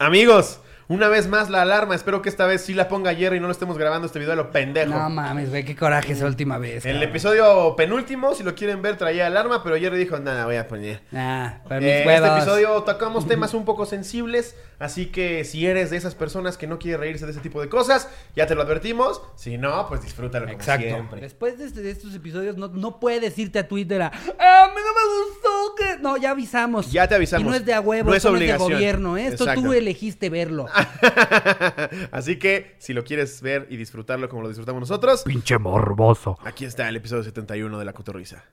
Amigos, una vez más la alarma. Espero que esta vez sí la ponga Jerry y no lo estemos grabando este video a lo pendejo. No mames, güey, qué coraje esa última vez. el cabrón. episodio penúltimo, si lo quieren ver, traía alarma, pero Jerry dijo, nada, voy a poner. Ah, para mis Eh, este huevos. episodio tocamos temas un poco sensibles, así que si eres de esas personas que no quiere reírse de ese tipo de cosas, ya te lo advertimos. Si no, pues disfrútalo como Exacto. siempre. Después de, este- de estos episodios, no, no puedes irte a Twitter a. "Ah, no me gustó que. No, ya avisamos. Ya te avisamos. Y no es de a huevo, No es esto no es de gobierno. ¿eh? Esto Exacto. tú elegiste verlo. así que si lo quieres ver y disfrutarlo como lo disfrutamos nosotros, Pinche morboso. aquí está el episodio 71 de La Cotorrisa.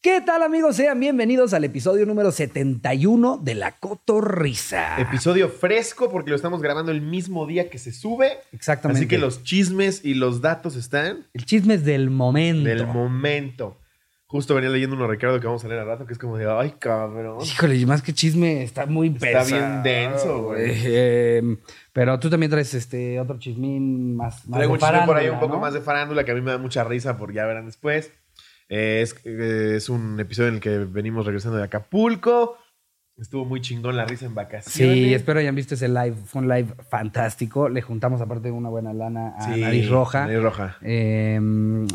¿Qué tal, amigos? Sean bienvenidos al episodio número 71 de La Cotorrisa. Episodio fresco porque lo estamos grabando el mismo día que se sube. Exactamente. Así que los chismes y los datos están El chisme es del momento. del momento. Justo venía leyendo uno, Ricardo, que vamos a leer al rato, que es como de, ay, cabrón. Híjole, y más que chisme, está muy Está pesado. bien denso, güey. Eh, pero tú también traes este otro chismín más, más Traigo de un chisme por ahí un poco ¿no? más de farándula que a mí me da mucha risa porque ya verán después. Eh, es, es un episodio en el que venimos regresando de Acapulco. Estuvo muy chingón la risa en vacaciones. Sí, espero hayan visto ese live. Fue un live fantástico. Le juntamos aparte una buena lana a Sí, Nariz Roja. Nariz Roja. Eh,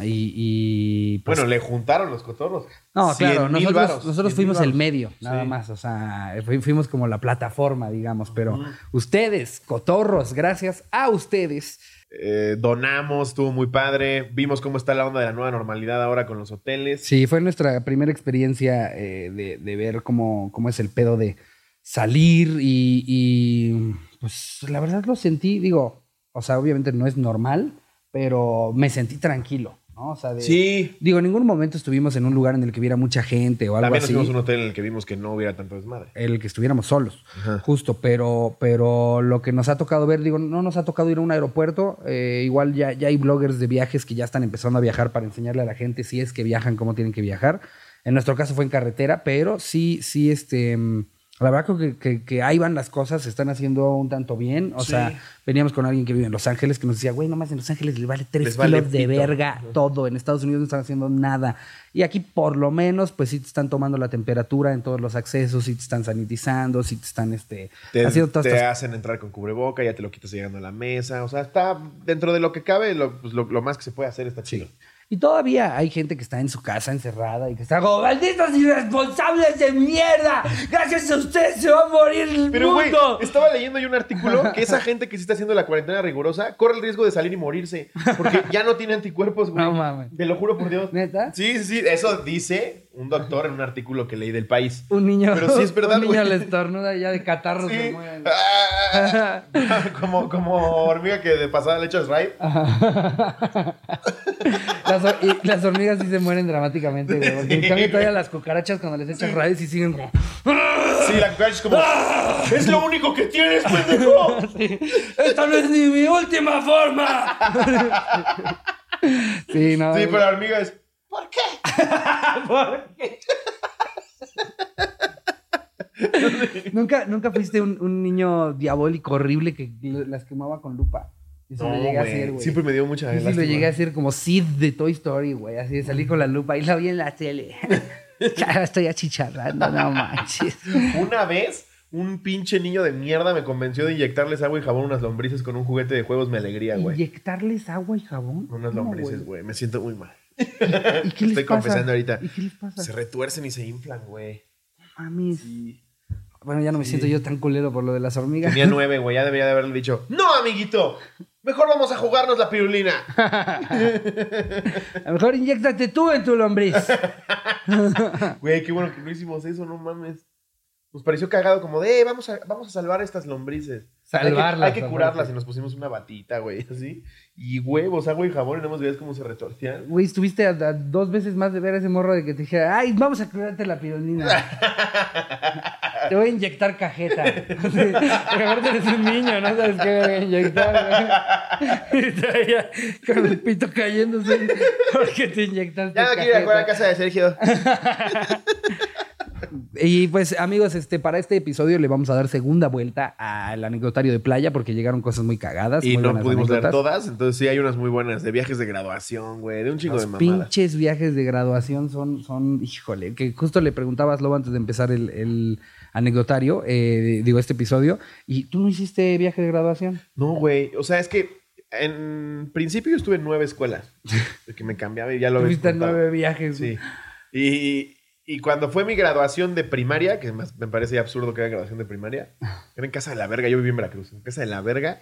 y, y, pues, bueno, le juntaron los cotorros. no, claro, 100,000 nosotros, nosotros 100,000 fuimos el medio, nada Sí. más. O sea, fu- fuimos como la plataforma, digamos. Pero ustedes, cotorros, gracias a ustedes. Eh, donamos, estuvo muy padre. Vimos cómo está la onda de la nueva normalidad ahora con los hoteles. Sí, fue nuestra primera experiencia eh, de, ver cómo, cómo es el pedo de salir y, y, pues la verdad lo sentí, digo, o sea, obviamente no es normal, pero me sentí tranquilo, ¿no? O sea, de- Sí. digo, en ningún momento estuvimos en un lugar en el que hubiera mucha gente o algo También nos así. fuimos a un hotel en el que vimos que no hubiera tanto desmadre. El que estuviéramos solos, Ajá. justo, pero, pero lo que nos ha tocado ver, digo, no nos ha tocado ir a un aeropuerto, eh, igual ya, ya hay bloggers de viajes que ya están empezando a viajar para enseñarle a la gente si es que viajan, cómo tienen que viajar. En nuestro caso fue en carretera, pero sí, sí, este, mm, la verdad que, que, que ahí van las cosas, se están haciendo un tanto bien, o Sí. sea, veníamos con alguien que vive en Los Ángeles que nos decía, güey, nomás en Los Ángeles les vale tres Les vale kilos de pito". verga todo, en Estados Unidos no están haciendo nada. Y aquí por lo menos, pues sí te están tomando la temperatura en todos los accesos, sí te están sanitizando, sí te están este, Te, haciendo todas te estas hacen entrar con cubreboca, ya te lo quitas llegando a la mesa. O sea, está dentro de lo que cabe, lo, pues, lo- lo más que se puede hacer está chido. Y todavía hay gente que está en su casa encerrada y que está como, malditos irresponsables de mierda, gracias a ustedes se va a morir el Pero, mundo. estaba leyendo yo un artículo que esa gente que sí está haciendo la cuarentena rigurosa corre el riesgo de salir y morirse. Porque ya no tiene anticuerpos, güey. No mames. Te lo juro por Dios. ¿Neta? Sí, sí, sí. Eso dice un doctor en un artículo que leí del país. Un niño, Pero sí es verdad, un niño güey. le estornuda y ya de catarro se Sí. muere. Ah, como, como hormiga que de pasada le echas right. Las, y las hormigas sí se mueren dramáticamente, güey. Porque en cambio todavía las cucarachas cuando les echas rayos y siguen como... Sí, la cucaracha es como. ¡Es lo único que tienes, pendejo! ¡Esta no es ni mi última forma! sí, no. Sí, pero la hormiga es. ¿Por qué? ¿Nunca, nunca fuiste un, un niño diabólico horrible que las quemaba con lupa. Sí lo llegué a hacer, güey. Siempre me dio mucha sí lo llegué a hacer como Sid de Toy Story, güey. Así de salir con la lupa y la vi en la tele. ya estoy achicharrando, no manches. Una vez, un pinche niño de mierda me convenció de inyectarles agua y jabón a unas lombrices con un juguete de juegos. Me alegría, güey. ¿Inyectarles agua y jabón? Unas ¿Cómo, lombrices, güey. Me siento muy mal. ¿Y qué les Estoy pasa? confesando ahorita. ¿Y qué les pasa? Se retuercen y se inflan, güey. Mames. Bueno, ya no me siento yo tan culero por lo de las hormigas. Tenía nueve, güey. Ya debería de haberle dicho, no, amiguito. Mejor vamos a jugarnos la pirulina. A lo mejor inyectate tú en tu lombriz. Güey, qué bueno que no hicimos eso, no mames. Nos pareció cagado como de, eh, vamos a, vamos a salvar estas lombrices. Salvarlas, Hay que, hay que curarlas y nos pusimos una batita, güey, así. Y huevos, agua y jabón y no hemos visto cómo se retortían. Güey, estuviste a, a dos veces más de ver a ese morro de que te dijera, ay, vamos a curarte la pirulina. te voy a inyectar cajeta. Porque aparte eres un niño, no sabes qué voy a inyectar. Y traía con el pito cayéndose porque te inyectaste Ya no quiero ir a jugar a cajeta. casa de Sergio. Y pues, amigos, este, para este episodio le vamos a dar segunda vuelta al anecdotario de playa porque llegaron cosas muy cagadas. Y muy no pudimos leer anécdotas. todas, entonces sí hay unas muy buenas de viajes de graduación, güey, de un chingo Los de mamadas. pinches viajes de graduación son, son, híjole, que justo le preguntabas Lobo antes de empezar el, el- anecdotario, eh, digo, este episodio. ¿Y tú no hiciste viaje de graduación? No, güey. O sea, es que en principio yo estuve en nueve escuelas. Que me cambiaba y ya lo ves. Tuviste nueve viajes. Sí. Y, y cuando fue mi graduación de primaria, que más me parece absurdo que era graduación de primaria, era en casa de la verga. Yo viví en Veracruz, en casa de la verga.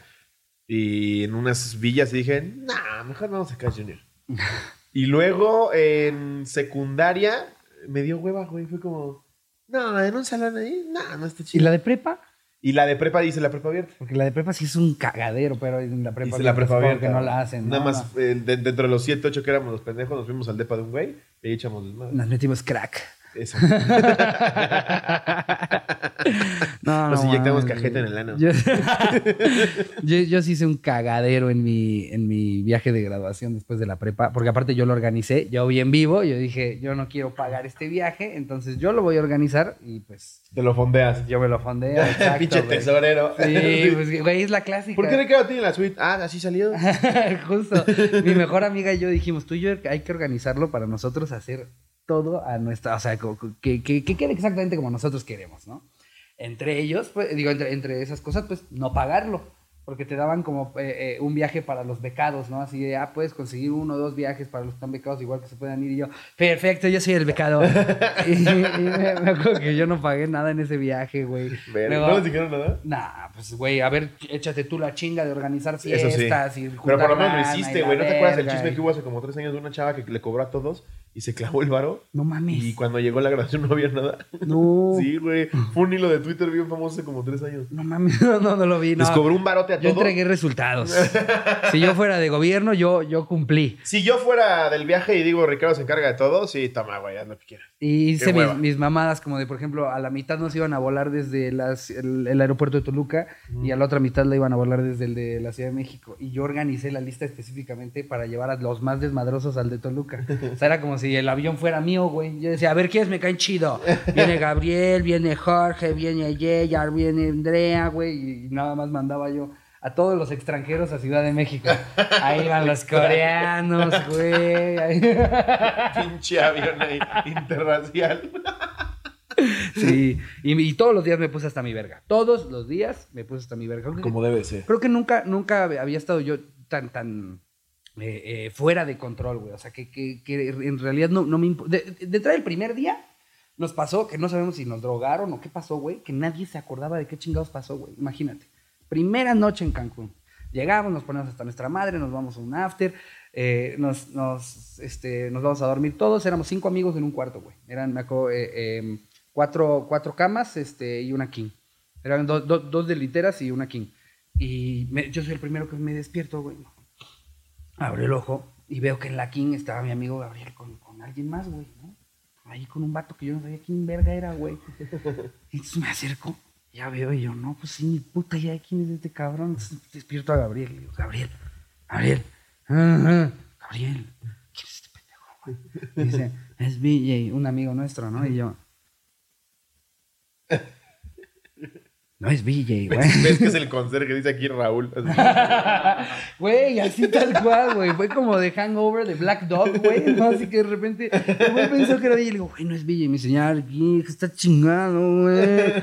Y en unas villas y dije, nah, mejor vamos a Cash Junior. y luego en secundaria me dio hueva, güey. Fue como, no, en un salón ahí, no, no está ¿Y chido. la de prepa? Y la de prepa dice la prepa abierta. Porque la de prepa sí es un cagadero, pero en la prepa, Dice la prepa abierta. que no la hacen. Nada ¿no? más, eh, de- dentro de los 7, 8 que éramos los pendejos, nos fuimos al depa de un güey y echamos desmadre. Nos metimos crack. Eso. No, Nos no inyectamos cajeta en el ano. Yo, yo, yo sí hice un cagadero en mi, en mi viaje de graduación después de la prepa, porque aparte yo lo organicé, yo vi en vivo, yo dije, yo no quiero pagar este viaje, entonces yo lo voy a organizar y pues Te lo fondeas. yo me lo fondeo. exacto, Pinche tesorero. Sí, pues güey, es la clásica. ¿Por qué le quedó a ti en la suite? Ah, así salió. Justo. Mi mejor amiga y yo dijimos, tú y yo hay que organizarlo para nosotros hacer todo a nuestra, o sea, que, que, que quede exactamente como nosotros queremos, ¿no? Entre ellos, pues, digo, entre, entre esas cosas, pues, no pagarlo, porque te daban como eh, eh, un viaje para los becados, ¿no? Así de, ah, puedes conseguir uno o dos viajes para los que están becados, igual que se puedan ir y yo, perfecto, yo soy el becado. y, y me, me acuerdo que yo no pagué nada en ese viaje, güey. Luego- ¿No les dijeron nada? Nah, pues, güey, a ver, échate tú la chinga de organizar Eso fiestas sí. y Pero por lo menos lo hiciste, güey. ¿No te acuerdas del verga chisme y- que hubo hace como tres años de una chava que le cobró a todos y se clavó el varo? No mames. Y cuando llegó la grabación no había nada. No. Sí, güey. Fue un hilo de Twitter bien famoso hace como tres años. No mames, no, no, no lo vi. No. Les cobró un barote a Yo todos. entregué resultados. si yo fuera de gobierno, yo, yo cumplí. Si yo fuera del viaje y digo Ricardo se encarga de todo, sí, toma, güey, lo que quieras. Y hice mis, mis mamadas, como de, por ejemplo, a la mitad nos iban a volar desde las- el, el aeropuerto de Toluca y a la otra mitad la iban a volar desde el de la Ciudad de México. Y yo organicé la lista específicamente para llevar a los más desmadrosos al de Toluca. O sea, era como si el avión fuera mío, güey. Yo decía, a ver, ¿quiénes me caen chido? Viene Gabriel, viene Jorge, viene Yeyar, viene Andrea, güey. Y nada más mandaba yo a todos los extranjeros a Ciudad de México. Ahí iban los coreanos, güey. Ahí- Pinche avión ahí, interracial. Sí, y, y todos los días me puse hasta mi verga. Todos los días me puse hasta mi verga. Como debe ser. creo que nunca, nunca había estado yo tan, tan eh, eh, fuera de control, güey. O sea, que, que- que en realidad no, no me importa. De, de primer día, nos pasó que no sabemos si nos drogaron o qué pasó, güey. Que nadie se acordaba de qué chingados pasó, güey. Imagínate. Primera noche en Cancún. Llegamos, nos ponemos hasta nuestra madre, nos vamos a un after, eh, nos, nos, este, nos vamos a dormir todos. Éramos cinco amigos en un cuarto, güey. Eran, me acuerdo, eh, em, cuatro, cuatro camas este, y una king. Eran do- do- dos de literas y una king. Y me- yo soy el primero que me despierto, güey. Abro el ojo y veo que en la king estaba mi amigo Gabriel con, con alguien más, güey, ¿no? Ahí con un vato que yo no sabía quién verga era, güey. Entonces me acerco, ya veo y yo, no, pues sí, ni puta de quién es este cabrón. Entonces despierto a Gabriel y le digo, Gabriel, Gabriel, Gabriel, ¿quién es este pendejo, güey? Y dice, es BJ, un amigo nuestro, ¿no? Y yo, no es BJ, güey. ¿Ves que es el conserje? Dice aquí Raúl. Güey, así tal cual, güey. Fue como de Hangover de Black Dog, güey. ¿no? Así que de repente, el güey pensó que era. Y le digo, güey, no es. Y me "Aquí, que está chingado, güey.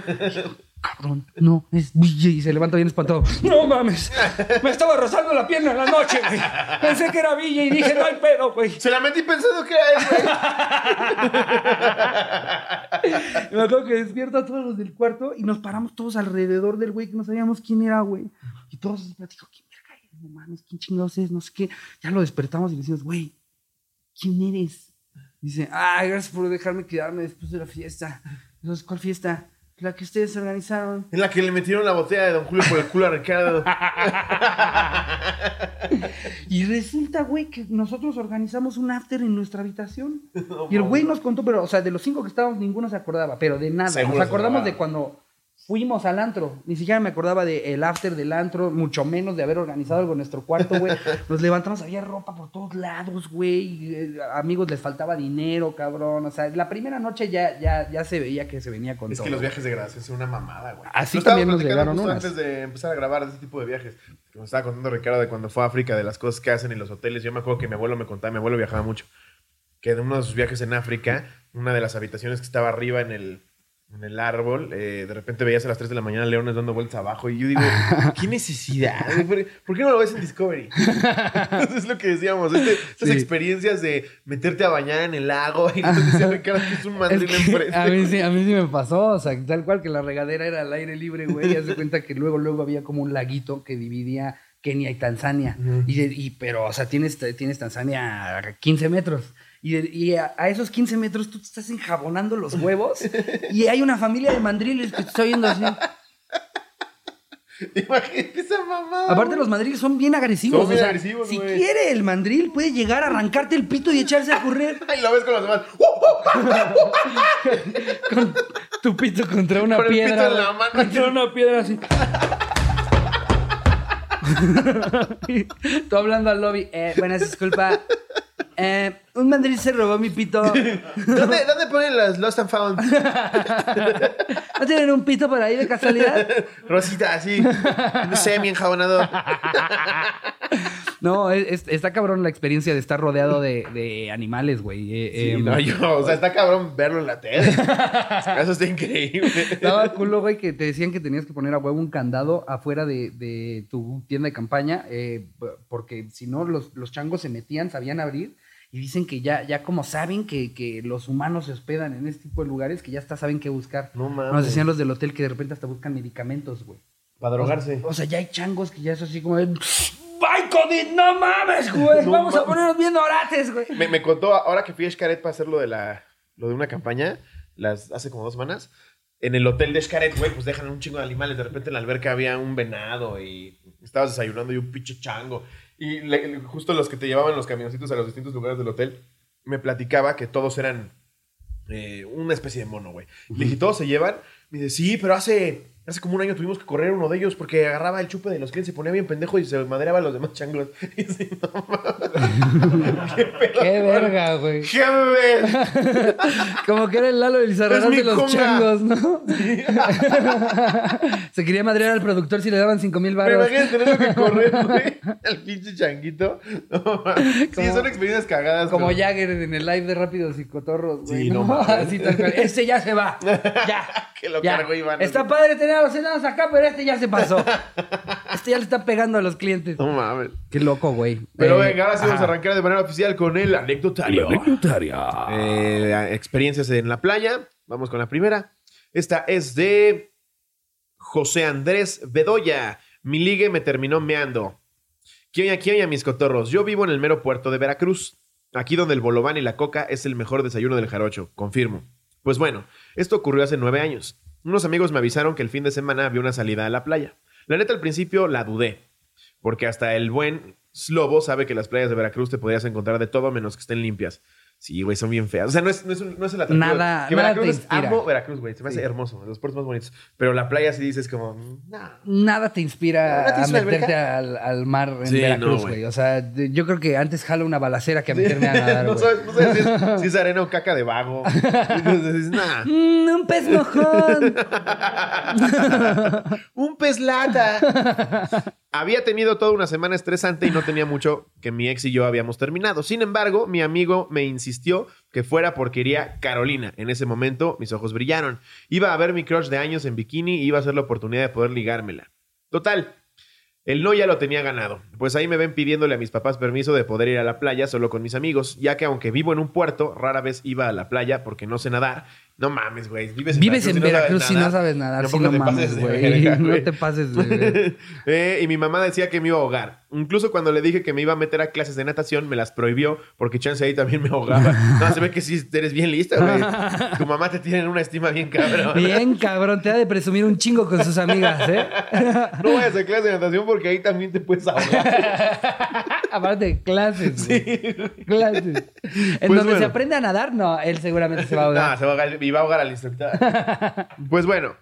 Cabrón, no, es. Y se levanta bien espantado. No mames, me estaba rozando la pierna en la noche, güey. Pensé que era Villa y dije, no hay pedo, güey. Se la metí pensando que era él, güey. Me acuerdo que despierto a todos los del cuarto y nos paramos todos alrededor del güey que no sabíamos quién era, güey. Y todos nos platicó, ¿quién verga es? No mames, ¿quién chingados es? No sé qué. Ya lo despertamos y le decimos, güey, ¿quién eres? Dice, ay, gracias por dejarme quedarme después de la fiesta. Entonces, ¿cuál fiesta? La que ustedes organizaron. En la que le metieron la botella de Don Julio por el culo a Ricardo. Y resulta, güey, que nosotros organizamos un after en nuestra habitación. y el güey nos contó, pero, o sea, de los cinco que estábamos, ninguno se acordaba, pero de nada. Seguro nos acordamos de cuando fuimos al antro. Ni siquiera me acordaba del after del antro, mucho menos de haber organizado algo en nuestro cuarto, güey. Nos levantamos, había ropa por todos lados, güey. eh, amigos, les faltaba dinero, cabrón. O sea, la primera noche ya, ya, ya se veía que se venía con Es todo. que los viajes de graduación son una mamada, güey. Así estábamos también nos llegaron unas. antes de empezar a grabar ese tipo de viajes. Me estaba contando Ricardo de cuando fue a África, de las cosas que hacen en los hoteles. Yo me acuerdo que mi abuelo me contaba, mi abuelo viajaba mucho, que de uno de sus viajes en África, una de las habitaciones que estaba arriba en el, en el árbol, eh, de repente veías a las 3 de la mañana leones dando vueltas abajo y yo digo, ¿qué necesidad? ¿Por, por qué no lo ves en Discovery? Eso es lo que decíamos, este- estas Sí. experiencias de meterte a bañar en el lago y decía Ricardo que es un mandril Es que enfrente. a, mí sí, a mí sí me pasó, o sea, tal cual que la regadera era al aire libre, güey. Y haz de cuenta que luego, luego había como un laguito que dividía Kenia y Tanzania. y, y- pero, o sea, tienes, tienes Tanzania a 15 metros. Y, a, a esos 15 metros tú te estás enjabonando los huevos y hay una familia de mandriles que te está viendo así. Imagínate esa mamá. Aparte, los mandriles son bien agresivos. Son bien o sea, agresivos, si quiere el mandril, puede llegar a arrancarte el pito y echarse a correr Y lo ves con los demás. con tu pito contra una Con el pito piedra. en la mano. Contra una piedra así. Tú hablando al lobby. Eh, buenas, disculpa. Eh, un mandril se robó mi pito. ¿Dónde, ¿Dónde ponen las Lost and Found? ¿No tienen un pito por ahí de casualidad? Rosita, así. No sé, mi enjabonado. No, es- es- está cabrón la experiencia de estar rodeado de, de animales, güey. Eh, Sí, em, no, yo, o sea, está cabrón verlo en la tele. Eso está increíble. Estaba culo, güey, que te decían que tenías que poner a huevo un candado afuera de, de tu tienda de campaña, eh, porque si no, los, los changos se metían, sabían abrir, y dicen que ya, ya como saben que, que los humanos se hospedan en este tipo de lugares, que ya hasta saben qué buscar. No mames. Nos decían los del hotel que de repente hasta buscan medicamentos, güey. Para drogarse. O sea, ya hay changos que ya es así como de... ¡Ay, COVID! ¡No mames, güey! No Vamos a ponernos bien orates, güey. Me, me contó, ahora que fui a Xcaret para hacer lo de, la, lo de una campaña, las, hace como dos semanas, en el hotel de Xcaret, güey, pues dejan un chingo de animales. De repente en la alberca había un venado y estabas desayunando y un pinche chango. Y le- justo los que te llevaban los camioncitos a los distintos lugares del hotel, me platicaba que todos eran eh, una especie de mono, güey. Le dije, ¿todos se llevan? Me dice, sí, pero hace, hace como un año tuvimos que correr uno de ellos porque agarraba el chupe de los clientes, se ponía bien pendejo y se madreaba a los demás changlos. Y así, no mames. ¿Qué pedo? ¡Qué verga, güey! ¡Déjame ver! Como que era el Lalo mi de los conga. changos, ¿no? Se quería madrear al productor si le daban 5 mil baros. imagino tenerlo que correr, güey. Al pinche changuito. No, mames. sí, son experiencias cagadas. Como pero- Jagger en el live de Rápidos y Cotorros, güey. Sí, no mames. Así tal cual. Este ya se va. Ya. Que lo ya. cargó Iván. Está padre tener los enanos acá, pero este ya se pasó. Este ya le está pegando a los clientes. No mames. Qué loco, güey. Pero Eh, venga, ahora sí vamos a arrancar de manera oficial con el anecdotario. Eh, experiencias en la playa. Vamos con la primera. Esta es de José Andrés Bedoya. Mi ligue me terminó meando. ¿Quién oña, quién oña, mis cotorros? Yo vivo en el mero puerto de Veracruz. Aquí donde el bolobán y la coca es el mejor desayuno del jarocho. Confirmo. Pues bueno, esto ocurrió hace nueve años. Unos amigos me avisaron que el fin de semana había una salida a la playa. La neta al principio la dudé. Porque hasta el buen Slobo sabe que las playas de Veracruz te podrías encontrar de todo menos que estén limpias. Sí, güey, son bien feas. O sea, no es, no es, un- no es el atractivo. Nada- Que nada Veracruz te inspira. amo Veracruz, güey. Se me hace Sí. hermoso. Los puertos más bonitos. Pero la playa sí dices como... mm, nah. Nada te inspira ¿Nada te a meterte al, al mar en Sí, Veracruz, güey. O sea, yo creo que antes jalo una balacera que a meterme a nadar, no, sabes, no sabes si es, si es arena o caca de vago. Entonces dices, nah. Mm, un pez mojón. Un pez lata. Había tenido toda una semana estresante y no tenía mucho que mi ex y yo habíamos terminado. Sin embargo, mi amigo me insistió que fuera porque quería Carolina. En ese momento, mis ojos brillaron. Iba a ver mi crush de años en bikini y iba a ser la oportunidad de poder ligármela. Total. El no ya lo tenía ganado, pues ahí me ven pidiéndole a mis papás permiso de poder ir a la playa solo con mis amigos, ya que aunque vivo en un puerto, rara vez iba a la playa porque no sé nadar. No mames, güey. Vives en Vives en y no sabes Veracruz si no nadar. sabes nadar, no te mames, güey. No güey. te pases de... Eh, y mi mamá decía que me iba a ahogar. Incluso cuando le dije que me iba a meter a clases de natación, me las prohibió porque chance ahí también me ahogaba. No, se ve que sí eres bien lista, güey. Tu mamá te tiene en una estima bien cabrón. Bien, cabrón. Te ha de presumir un chingo con sus amigas, ¿eh? No vayas a clase de natación porque ahí también te puedes ahogar. Aparte de clases, güey. Clases. En Pues donde bueno. se aprende a nadar, no. Él seguramente se va a Ah, ahogar. se va a ahogar y va a ahogar al instructor. pues bueno.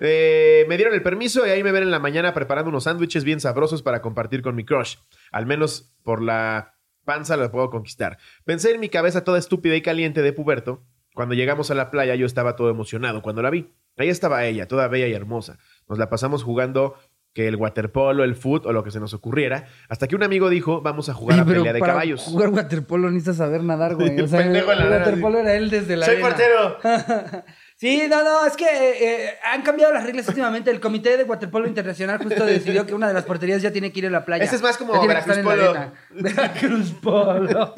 Eh, me dieron el permiso y ahí me ven en la mañana preparando unos sándwiches bien sabrosos para compartir con mi crush. Al menos por la panza lo puedo conquistar. Pensé en mi cabeza toda estúpida y caliente de puberto. Cuando llegamos a la playa yo estaba todo emocionado cuando la vi. Ahí estaba ella, toda bella y hermosa. Nos la pasamos jugando que el waterpolo, el foot o lo que se nos ocurriera, hasta que un amigo dijo, vamos a jugar Oye, a pelea de para caballos. jugar waterpolo necesitas saber nadar, güey. El O sea, el, la arena, waterpolo era él desde la ¡Soy arena. portero! Sí, no, no, es que eh, eh, han cambiado las reglas últimamente. El Comité de Waterpolo Internacional justo decidió que una de las porterías ya tiene que ir a la playa. Ese es más como Veracruz arena. Veracruz Polo.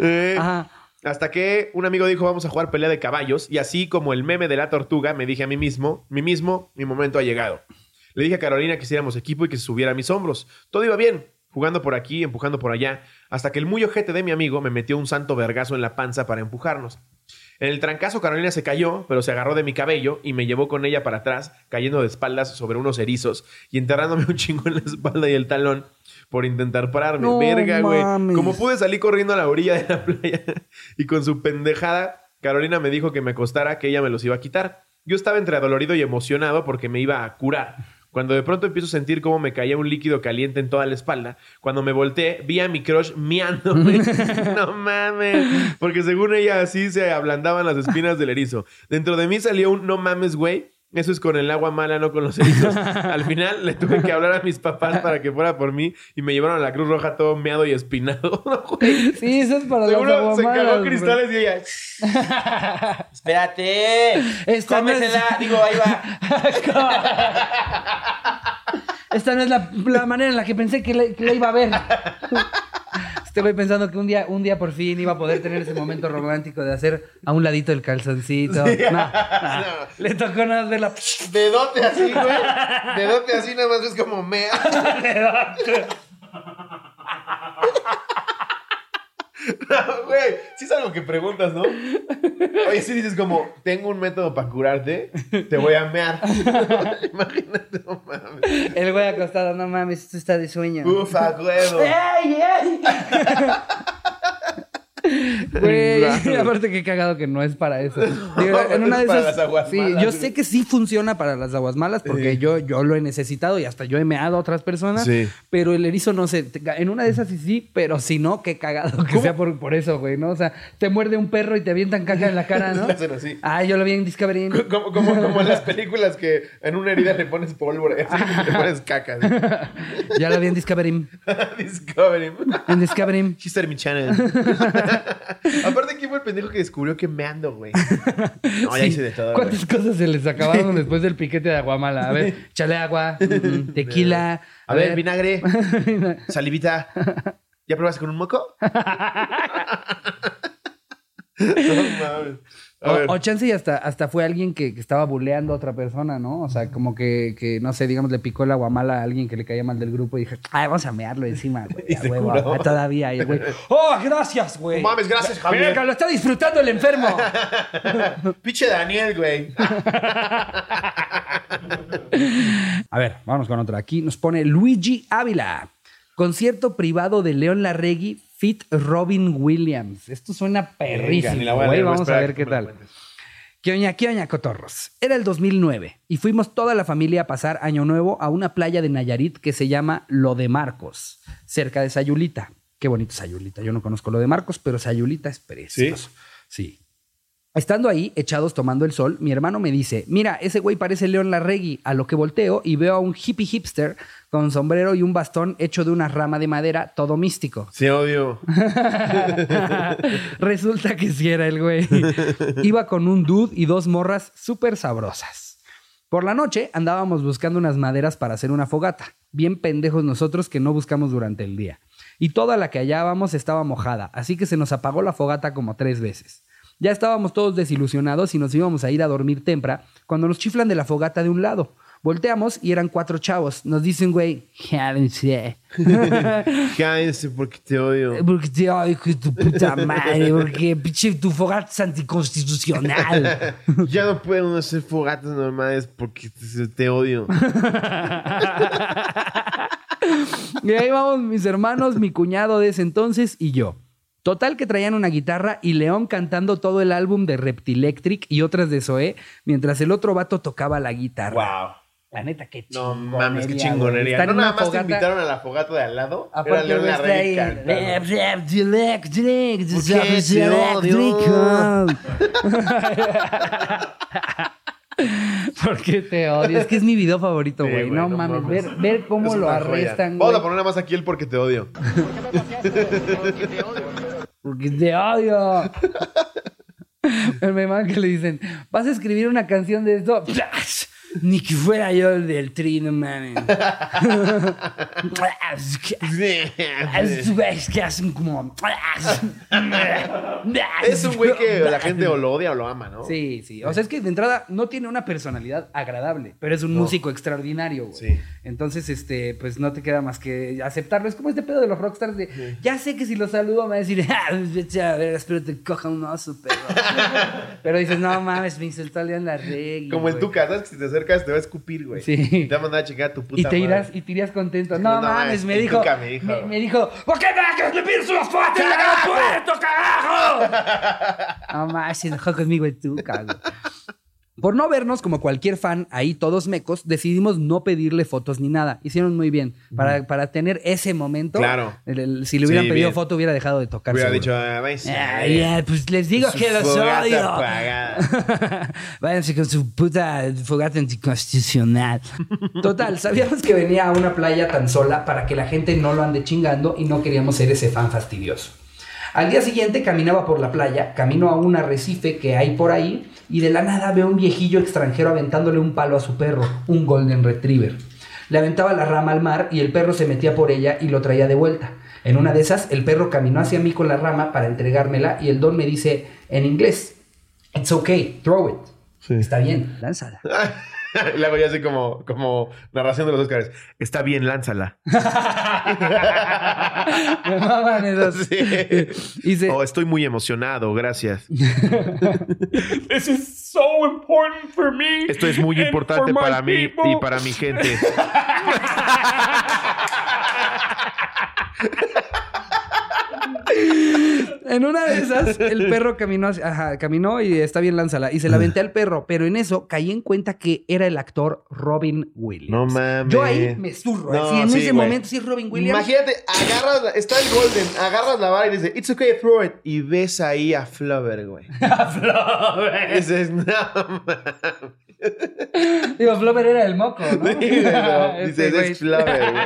Eh. Hasta que un amigo dijo, vamos a jugar pelea de caballos. Y así como el meme de la tortuga, me dije a mí mismo, mí mismo, mi momento ha llegado. Le dije a Carolina que hiciéramos equipo y que se subiera a mis hombros. Todo iba bien, jugando por aquí, empujando por allá, hasta que el muy ojete de mi amigo me metió un santo vergazo en la panza para empujarnos. En el trancazo Carolina se cayó, pero se agarró de mi cabello y me llevó con ella para atrás, cayendo de espaldas sobre unos erizos y enterrándome un chingo en la espalda y el talón por intentar pararme. No Verga, güey. Como pude salir corriendo a la orilla de la playa y con su pendejada, Carolina me dijo que me acostara, que ella me los iba a quitar. Yo estaba entre adolorido y emocionado porque me iba a curar. Cuando de pronto empiezo a sentir cómo me caía un líquido caliente en toda la espalda, cuando me volteé, vi a mi crush miándome. no mames. Porque según ella así se ablandaban las espinas del erizo. Dentro de mí salió un no mames, güey. Eso es con el agua mala, no con los erizos. Al final le tuve que hablar a mis papás para que fuera por mí y me llevaron a la Cruz Roja todo meado y espinado. Sí, eso es para las Seguro se cagó cristales y ella. Espérate. Esta no es- Cómesela. Digo, ahí va. Esta no es la, la manera en la que pensé que le, que le iba a ver. Estoy pensando que un día, un día por fin iba a poder tener ese momento romántico de hacer a un ladito el calzoncito. No, no. Le tocó nada más ver la... Dedote así, güey. Dedote así, nada más es como mea. No, Güey, sí es algo que preguntas, ¿no? Oye, si dices como, tengo un método para curarte, te voy a mear. Imagínate, no mames. El güey acostado, no mames, esto está de sueño. Ufa, huevo. ¡Ey, ey! Güey, aparte que cagado que no es para eso. Digo, en una de es para esas. las aguas sí, malas, yo sé que sí funciona para las aguas malas porque Sí. yo, yo lo he necesitado y hasta yo he meado a otras personas. Sí. Pero el erizo no sé. En una de esas sí, sí, pero si no, qué cagado que sea por, por eso, güey, ¿no? O sea, te muerde un perro y te avientan caca en la cara, ¿no? Así. Ah, yo lo vi en Discovery. Como, como, como en las películas que en una herida le pones pólvora, así, le pones caca. así. Ya lo vi en Discovery. Discovery. En Discovery. History channel. Aparte, ¿quién fue el pendejo que descubrió que me ando, güey? No, ya Sí. hice de todo. güey. ¿Cuántas cosas se les acabaron después del piquete de aguamala? A ver, chale agua, mm, tequila. A ver, vinagre, salivita. ¿Ya probaste con un moco? no mames. O, o chance y hasta, hasta fue alguien que, que estaba buleando a otra persona, ¿no? O sea, como que, que, no sé, digamos, le picó el aguamala a alguien que le caía mal del grupo y dije, ay, vamos a mearlo encima, güey. A huevo, todavía. Y el güey, oh, gracias, güey. No mames, gracias, Javier. Mira, que lo está disfrutando el enfermo. Pinche Daniel, güey. A ver, vamos con otra. Aquí nos pone Luigi Ávila. Concierto privado de León Larregui, Fit Robin Williams. Esto suena perrísimo, güey. Vamos a ver qué tal. ¿Qué oña, qué oña, cotorros? Era el 2009 y fuimos toda la familia a pasar Año Nuevo a una playa de Nayarit que se llama Lo de Marcos, cerca de Sayulita. Qué bonito Sayulita. Yo no conozco Lo de Marcos, pero Sayulita es precioso. Sí. Estando ahí, echados tomando el sol, mi hermano me dice, mira, ese güey parece León Larregui, a lo que volteo y veo a un hippie hipster con sombrero y un bastón hecho de una rama de madera, todo místico. Sí, odio. Resulta que sí era el güey. Iba con un dude y dos morras súper sabrosas. Por la noche andábamos buscando unas maderas para hacer una fogata. Bien pendejos nosotros que no buscamos durante el día. Y toda la que hallábamos estaba mojada, así que se nos apagó la fogata como tres veces. Ya estábamos todos desilusionados y nos íbamos a ir a dormir temprano cuando nos chiflan de la fogata de un lado. Volteamos y eran cuatro chavos. Nos dicen, güey, jádense. Cállense porque te odio. Porque te odio, hijo de tu puta madre. Porque pinche tu fogata es anticonstitucional. Ya no pueden hacer fogatas normales porque te, te odio. Y ahí vamos mis hermanos, mi cuñado de ese entonces y yo. Total que traían una guitarra y León cantando todo el álbum de Reptilectric y otras de Zoé, mientras el otro vato tocaba la guitarra. Wow. La neta, qué No chingonería. mames, qué chingonería. Estar No nada más te fogata- invitaron a la fogata de al lado. Era Aparte, León cantando. Rep, Reptilectric, ¿Por qué te odio? ¿Por qué te odio? Es que es mi video favorito, güey. no, no mames, mames. Ver, ver cómo lo arrestan, Vamos a poner nada más aquí el porque te odio. Porque te odio. Me mama que le dicen, ¿vas a escribir una canción de esto? Ni que fuera yo el del trino, mames. que hacen como. Es un güey que la gente o lo odia o lo ama, ¿no? Sí, sí. O sea, es que de entrada no tiene una personalidad agradable, pero es un músico extraordinario, güey. Sí. Entonces, este, pues no te queda más que aceptarlo. Es como este pedo de los rockstars de, ya sé que si lo saludo me va a decir, ah, a ver, espero te coja un oso, pero... pero dices, no mames, me insultó León Larregui, Como en güey". tu casa, es que si te acercas te va a escupir, güey. Sí. Y Te va a mandar a chingar a tu puta Y te irás, madre. y te irías contento. No, No, mames, es- me dijo, me dijo. me, me dijo, ¿por qué me que me pides unas fotos en el aeropuerto, carajo? No mames, se enojó conmigo el Tuca, güey. Por no vernos como cualquier fan, ahí todos mecos, decidimos no pedirle fotos ni nada. Hicieron muy bien. Para, para tener ese momento, Claro. el- el- si le hubieran Sí, pedido bien. foto, hubiera dejado de tocar. Hubiera seguro. dicho, ah, vais Ah, pues les digo que los odio. Váyanse con su puta fogata anticonstitucional. Total, sabíamos que venía a una playa tan sola para que la gente no lo ande chingando y no queríamos ser ese fan fastidioso. Al día siguiente caminaba por la playa, camino a un arrecife que hay por ahí y de la nada veo un viejillo extranjero aventándole un palo a su perro, un golden retriever. Le aventaba la rama al mar y el perro se metía por ella y lo traía de vuelta. En una de esas, el perro caminó hacia mí con la rama para entregármela y el don me dice en inglés, It's okay, throw it. Sí. Está bien, lánzala. Y luego ya así como, como narración de los Oscars. Está bien, lánzala. Me maman esos. Sí. Y se- Oh, estoy muy emocionado, gracias. This is so important for me. Esto es muy importante para mí people. y para mi gente. En una de esas, el perro caminó, hacia- ajá, caminó y está bien, lánzala. Y se la aventé al perro, pero en eso caí en cuenta que era el actor Robin Williams. No mames. Yo ahí me zurro. No, así, en sí, ese güey. momento sí es Robin Williams. Imagínate, agarras, está el Golden, agarras la vara y dices, it's okay, throw it. Y ves ahí a Flover, güey. Flores. Dices, no mames. Digo, Flover era el moco, ¿no? Sí, no. Dices, es Flover, güey.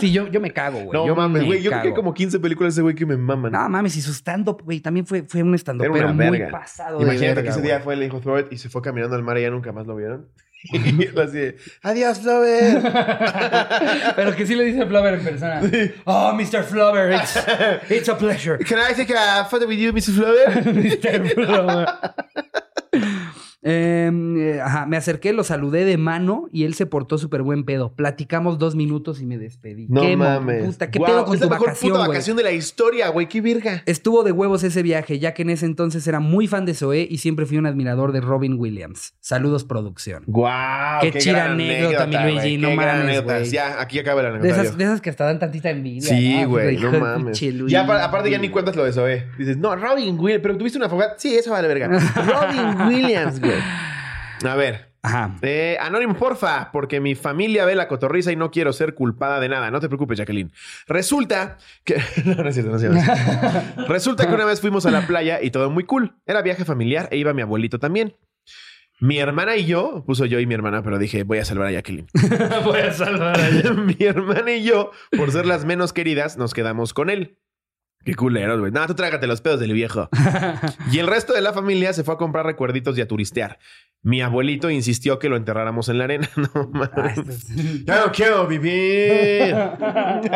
Sí, yo, yo me cago, güey. No yo mames, me güey. Yo creo que cago. como 15 películas de ese güey que me maman. No mames, y su stand-up, güey, también fue, fue un stand-up, Era pero una muy verga. pasado Imagínate de verga, que ese güey. día fue, le dijo throw it y se fue caminando al mar y ya nunca más lo vieron. Y él así, de, adiós, Flover. Pero que sí le dice Flover en persona. Oh, Mr. Flover, it's, it's a pleasure. Can I take a photo with you, Mrs. Flover? Mr. Flover. Em, eh, ajá, me acerqué, lo saludé de mano y él se portó súper buen pedo. Platicamos dos minutos y me despedí. No ¿Qué mames. puta, ¿Qué pedo con es tu la mejor vacación, puta vacación de la historia, güey. Qué virga. Estuvo de huevos ese viaje, ya que en ese entonces era muy fan de Zoé y siempre fui un admirador de Robin Williams. Saludos, producción. Guau, Qué chida anécdota, mi Luigi, no mames, anécdota. Ya, aquí acaba el De anecdotario. esas, de esas que hasta dan tantita envidia. Sí, güey, no de mames. Ya, apar- aparte ya ni cuentas lo de Zoe. Dices, no, Robin Williams, pero tuviste una fogata. Sí, eso vale verga. Robin Williams, güey. A ver. Ajá. Eh, Anónimo, porfa, porque mi familia ve la cotorriza y no quiero ser culpada de nada. No te preocupes, Jacqueline. Resulta que. no, no es cierto, no es cierto. Resulta que una vez fuimos a la playa y todo muy cool. Era viaje familiar e iba mi abuelito también. Mi hermana y yo, puso yo y mi hermana, pero dije, voy a salvar a Jacqueline. Voy a salvar a ella. mi hermana y yo, por ser las menos queridas, nos quedamos con él. Qué culeros, güey. No, tú trágate los pedos del viejo. y el resto de la familia se fue a comprar recuerditos y a turistear. Mi abuelito insistió que lo enterráramos en la arena. No mames. pues- Ya no quiero vivir.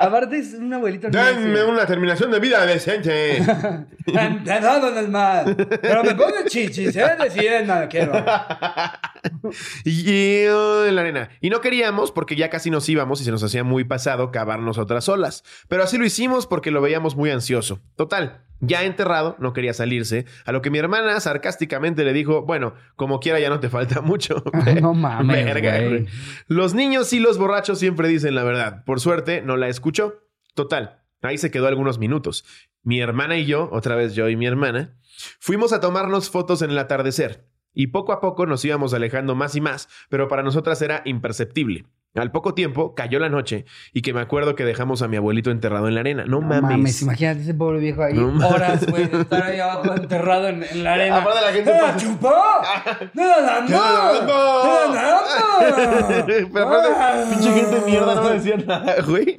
Aparte es un abuelito. Denme una terminación de vida decente. Empezando en el mar. Pero me pongo chichis, ¿eh? Deciden, no quiero. y yo en la arena. Y no queríamos porque ya casi nos íbamos y se nos hacía muy pasado cavarnos otras olas. Pero así lo hicimos porque lo veíamos muy ansioso. Total, ya enterrado, no quería salirse. A lo que mi hermana sarcásticamente le dijo, bueno, como quiera ya no te falta mucho. No mames, Verga, güey. güey. Los niños y los borrachos siempre dicen la verdad. Por suerte, no la escuchó. Total, ahí se quedó algunos minutos. Mi hermana y yo, otra vez yo y mi hermana, fuimos a tomarnos fotos en el atardecer. Y poco a poco nos íbamos alejando más y más, pero para nosotras era imperceptible. Al poco tiempo cayó la noche y que me acuerdo que dejamos a mi abuelito enterrado en la arena. No, No mames. mames, imagínate ese pobre viejo ahí. No horas, güey, de estar ahí abajo enterrado en, en la arena. Aparte la gente ¡Eh, chupó! ¡No, no, no! ¡No, no, no! ¡No, no, Pero aparte, pinche gente de mierda no decía nada, güey.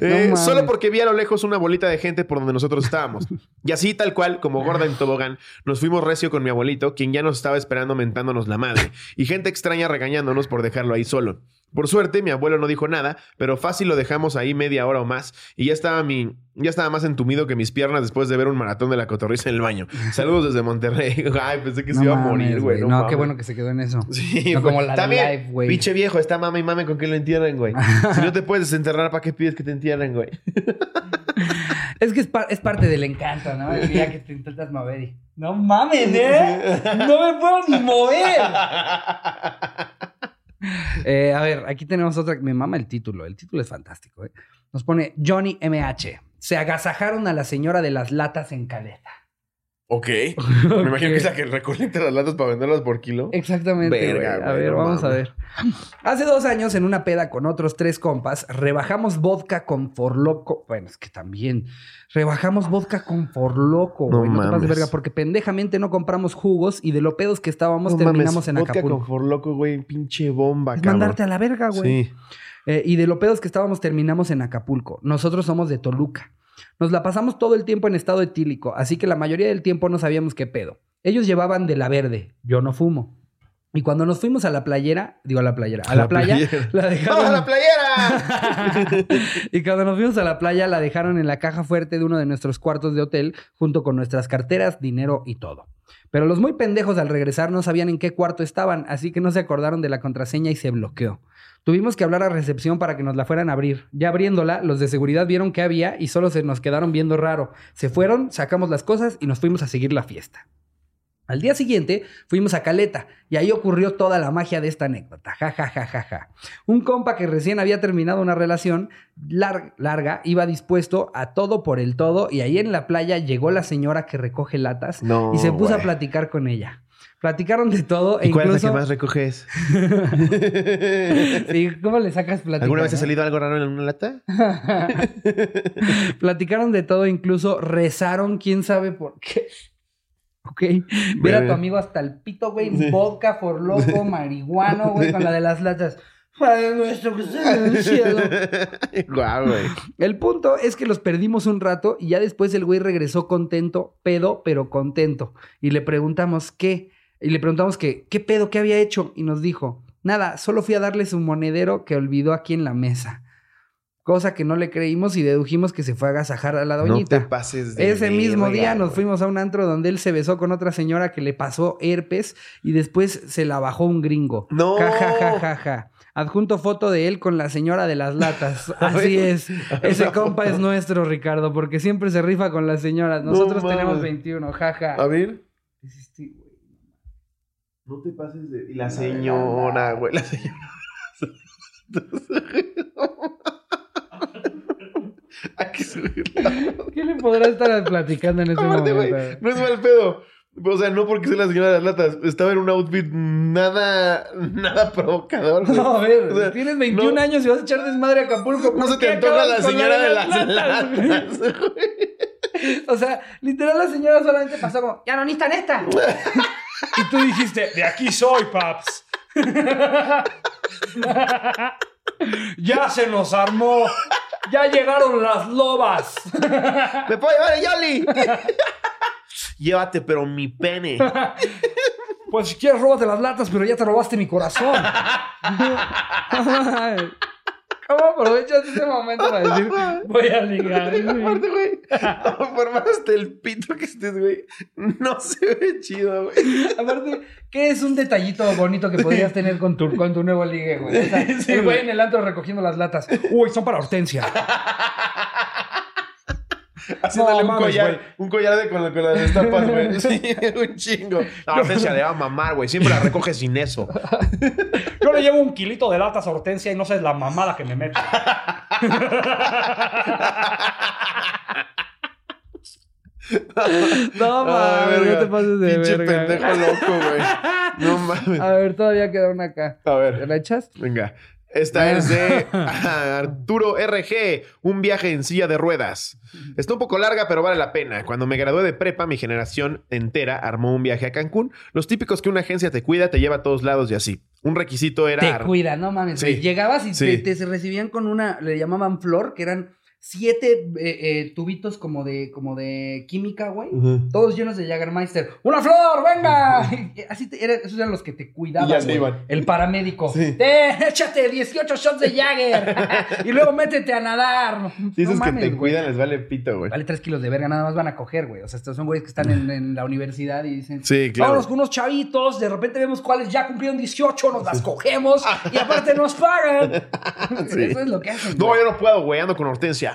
Eh, solo porque vi a lo lejos una bolita de gente por donde nosotros estábamos. Y así, tal cual, como gorda en tobogán, nos fuimos recio con mi abuelito, quien ya nos estaba esperando mentándonos la madre. Y gente extraña regañándonos por dejarlo ahí solo. Por suerte, mi abuelo no dijo nada, pero fácil lo dejamos ahí media hora o más. Y ya estaba mi... Ya estaba más entumido que mis piernas después de ver un maratón de la cotorriza en el baño. Saludos desde Monterrey. Ay, pensé que se iba a morir, güey. No, qué bueno que se quedó en eso. Sí, No como la de También, Live, güey. pinche viejo, está mame y mame con que lo entierren, güey. si no te puedes desenterrar, ¿para qué pides que te entierren, güey? Es que es, par- es parte del encanto, ¿no? El día que te intentas mover y... No mames, ¿eh? No me puedo ni mover. Eh, a ver, aquí tenemos otra. Me mama el título. El título es fantástico. ¿eh? Nos pone Johnny MH. Se agasajaron a la señora de las latas en caleta. Ok. Me imagino que es la que recolecta las latas para venderlas por kilo. Exactamente. Verga, güey. A ver, no vamos a ver. Hace dos años, en una peda con otros tres compas, rebajamos vodka con forloco. Bueno, es que también. Rebajamos vodka con forloco, No güey. No, te pases de mames. verga, porque pendejamente no compramos jugos y de lo pedos que estábamos No terminamos mames, en vodka Acapulco. con forloco, güey. Pinche bomba, Es cabrón. mandarte a la verga, güey. Sí. Eh, y de lo pedos que estábamos terminamos en Acapulco. Nosotros somos de Toluca. Nos la pasamos todo el tiempo en estado etílico, así que la mayoría del tiempo no sabíamos qué pedo. Ellos llevaban de la verde, yo no fumo. Y cuando nos fuimos a la playera, digo a la playera, a la, La playa, playera. la dejaron. ¡Vamos a la playera! y cuando nos fuimos a la playa, la dejaron en la caja fuerte de uno de nuestros cuartos de hotel, junto con nuestras carteras, dinero y todo. Pero los muy pendejos al regresar no sabían en qué cuarto estaban, así que no se acordaron de la contraseña y se bloqueó. Tuvimos que hablar a recepción para que nos la fueran a abrir. Ya abriéndola, los de seguridad vieron que había y solo se nos quedaron viendo raro. Se fueron, sacamos las cosas y nos fuimos a seguir la fiesta. Al día siguiente fuimos a Caleta y ahí ocurrió toda la magia de esta anécdota. Ja, ja, ja, ja, ja. Un compa que recién había terminado una relación lar- larga iba dispuesto a todo por el todo y ahí en la playa llegó la señora que recoge latas No, y se puso a platicar con ella. Platicaron de todo e ¿Y cuál es la que incluso... más recoges? Sí, ¿Cómo le sacas plática? ¿Alguna vez ha salido algo raro en una lata? Platicaron de todo, incluso rezaron, quién sabe por qué. Ok. Ver a tu amigo hasta el pito, güey. Vodka, por loco, marihuano, güey, con la de las latas. Padre nuestro que estás en el cielo. Guau, güey. El punto es que los perdimos un rato y ya después el güey regresó contento, pedo, pero contento. Y le preguntamos qué. Y le preguntamos que, ¿qué pedo? ¿Qué había hecho? Y nos dijo, nada, solo fui a darle su monedero que olvidó aquí en la mesa. Cosa que no le creímos y dedujimos que se fue a agasajar a la No doñita. te pases de Ese mismo día nos fuimos a un antro donde él se besó con otra señora que le pasó herpes y después se la bajó un gringo. ¡No! Ja, ja, ja, ja, ja. Adjunto foto de él con la señora de las latas. Así ver, es. ver Ese compa es nuestro, Ricardo, porque siempre se rifa con las señoras. Nosotros No tenemos mames. 21, jaja. A ver. No te pases de. Y la señora, güey. La señora. Hay que subirla. ¿Qué le podrá estar platicando en ese Aparte, momento? güey. No es mal pedo. O sea, no porque sea la señora de las latas. Estaba en un outfit nada. Nada provocador. güey. No, a ver, O sea, tienes 21 no- años y vas a echar desmadre a Acapulco. No ¿por se te antoja la señora de las latas, güey. O sea, literal la señora solamente pasó como, ya no necesitan esta. Y tú dijiste, de aquí soy, paps. ya se nos armó. Ya llegaron las lobas. ¿Me puedo llevar el Yoli? Llévate, pero mi pene. Pues si quieres, róbate las latas, pero ya te robaste mi corazón. ¿Cómo aprovechas ese momento para decir, voy a ligar? Aparte, güey. Por más hasta el pito que estés, güey. No se ve chido, güey. Aparte, ¿qué es un detallito bonito que podrías tener con tu, con tu nuevo ligue, güey? O sea, Sí, el güey güey. en el antro recogiendo las latas. Uy, son para Hortensia. Haciéndole No, un mames, collar. Un collar de con, con las estampas, güey. Sí, un chingo. No, Hortensia le va a mamar, güey. Siempre la recoge sin eso. Yo le llevo un kilito de latas a Hortensia y no sé la mamada que me mete. No, Ah, mames, no te pases de Pinche verga. pendejo loco, güey. No mames. A ver, todavía queda una acá. A ¿Te ver. la echas? Venga. Esta es de ah, Arturo RG, un viaje en silla de ruedas. Está un poco larga, pero vale la pena. Cuando me gradué de prepa, mi generación entera armó un viaje a Cancún. Los típicos que una agencia te cuida, te lleva a todos lados y así. Un requisito era... Te cuida, no mames. Sí. Llegabas y Sí. te, te recibían con una, le llamaban flor, que eran siete eh, eh, tubitos como de, como de química, güey. Todos llenos de Jagermeister. ¡Una flor! ¡Venga! Así te- era- esos eran los que te cuidaban. Y ya se güey. iban. El paramédico. Sí. ¡Te, échate 18 shots de Jagger! y luego métete a nadar. Sí, esos No que te güey. cuidan les vale pito, güey. Vale 3 kilos de verga, nada más van a coger, güey. O sea, estos son güeyes que están en, en la universidad y dicen. Sí, claro. Vámonos con unos chavitos, de repente vemos cuáles ya cumplieron 18, nos las cogemos y aparte nos pagan. Sí. Eso es lo que hacen. No, güey. yo no puedo, güey, ando con Hortensia.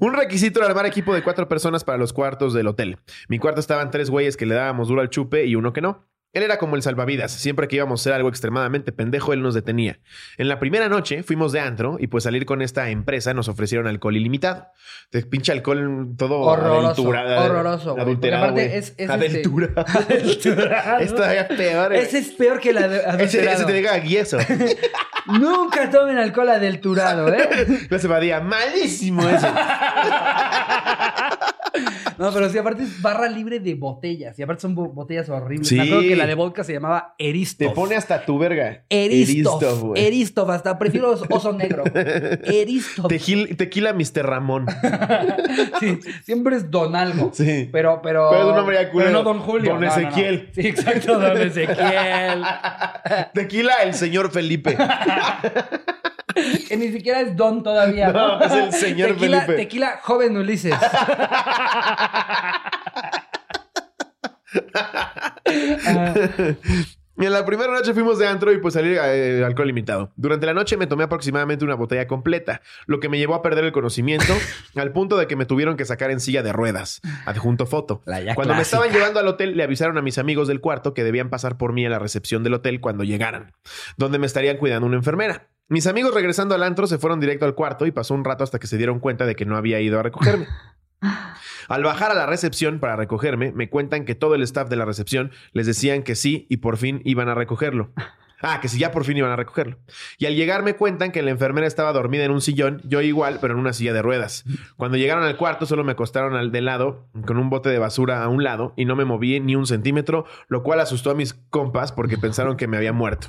Un requisito era armar equipo de cuatro personas para los cuartos del hotel. Mi cuarto estaban tres güeyes que le dábamos duro al chupe y uno que no. Él era como el salvavidas. Siempre que íbamos a hacer algo extremadamente pendejo, él nos detenía. En la primera noche fuimos de antro y pues salir con esta empresa nos ofrecieron alcohol ilimitado. Te pinche alcohol todo Horroroso, adulterado. horroroso. Adulterado, aparte es- es Adulterado. Adulterado. Está ya peor. Ese es peor que la de Ese, adulterado. ese te diga guieso. Nunca tomen alcohol adulterado, ¿eh? No se vadía. Malísimo ese. No, pero sí, aparte es barra libre de botellas. Y aparte son bo- botellas horribles. Sí. Que la de vodka se llamaba Te Eristov. pone hasta tu verga. Eristov. Eristov, güey. Eristov, hasta prefiero oso negro. Eristov. Tejil- tequila Mr. Ramón. Sí, siempre es Don algo. Sí. Pero, pero. Pero es un nombre ya culero. pero no Don Julio. Don No, no, no. Ezequiel. Sí, exacto, Don Ezequiel. Tequila el señor Felipe. que ni siquiera es Don todavía. No, es el señor tequila, Felipe. Tequila joven Ulises. En la primera noche fuimos de antro y pues salir eh, alcohol limitado. Durante la noche me tomé aproximadamente una botella completa, lo que me llevó a perder el conocimiento al punto de que me tuvieron que sacar en silla de ruedas. Adjunto foto. Cuando me estaban llevando al hotel, le avisaron a mis amigos del cuarto que debían pasar por mí a la recepción del hotel cuando llegaran, donde me estarían cuidando una enfermera. Mis amigos regresando al antro se fueron directo al cuarto y pasó un rato hasta que se dieron cuenta de que no había ido a recogerme. Al bajar a la recepción para recogerme, me cuentan que todo el staff de la recepción les decían que sí y por fin iban a recogerlo. Ah, que sí, ya por fin iban a recogerlo. Y al llegar me cuentan que la enfermera estaba dormida en un sillón, yo igual, pero en una silla de ruedas. Cuando llegaron al cuarto solo me acostaron al de lado, con un bote de basura a un lado, y no me moví ni un centímetro, lo cual asustó a mis compas porque pensaron que me había muerto.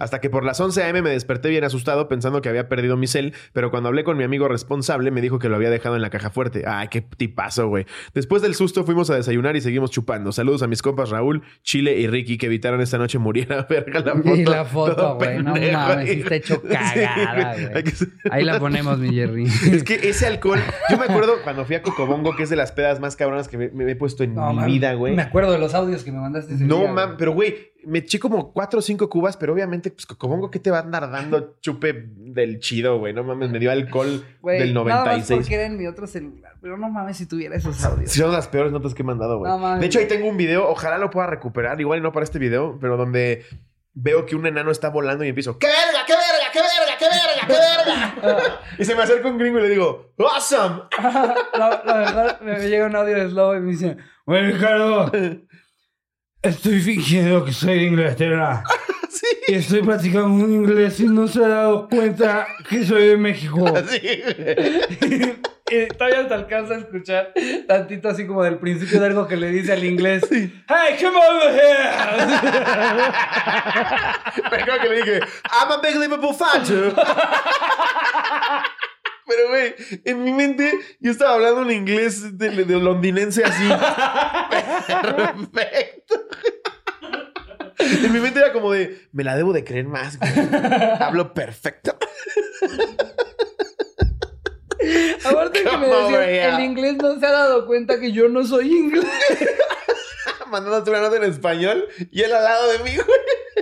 Hasta que por las 11 a.m. me desperté bien asustado pensando que había perdido mi cel, pero cuando hablé con mi amigo responsable me dijo que lo había dejado en la caja fuerte. Ay, qué tipazo, güey. Después del susto fuimos a desayunar y seguimos chupando. Saludos a mis compas Raúl, Chile y Ricky que evitaron esta noche muriera. Verga la foto. Y la foto, güey. No mames, está hecho cagada, güey. Ahí la ponemos, mi Jerry. Es que ese alcohol, yo me acuerdo cuando fui a Cocobongo, que es de las pedas más cabronas que me, me he puesto en No, mi man, vida, güey. Me acuerdo de los audios que me mandaste ese No, día, mam, güey. pero güey, me eché como cuatro o cinco cubas, pero obviamente, pues Cocobongo, ¿qué te va a andar dando chupe del chido, güey? No mames, me dio alcohol del Nada más 96. porque era en mi otro celular. Pero no mames si tuviera esos audios. Son las peores notas que he mandado, güey. No mames. de hecho, ahí tengo un video, ojalá lo pueda recuperar, igual y no para este video, pero donde veo que un enano está volando y empiezo, ¡qué verga, qué verga, qué verga, qué verga, qué verga! y se me acerca un gringo y le digo, ¡Awesome! lo, lo mejor, me llega un audio de Slow y me dice, bueno, Ricardo, estoy fingiendo que soy de Inglaterra. Sí. Y estoy practicando un inglés y no se ha dado cuenta que soy de México. Güey. Y todavía te alcanza a escuchar tantito así como del principio de algo que le dice al inglés. Hey, come over here. Me acuerdo que le dije, I'm a big Liverpool fan, too. Pero, güey, en mi mente yo estaba hablando en inglés de, de londinense así. Perfecto. En mi mente era como de, me la debo de creer más, güey. Hablo perfecto. Aparte que me Come decía, over here. el inglés no se ha dado cuenta que yo no soy inglés. Mandándote una nota en español y él al lado de mí, güey.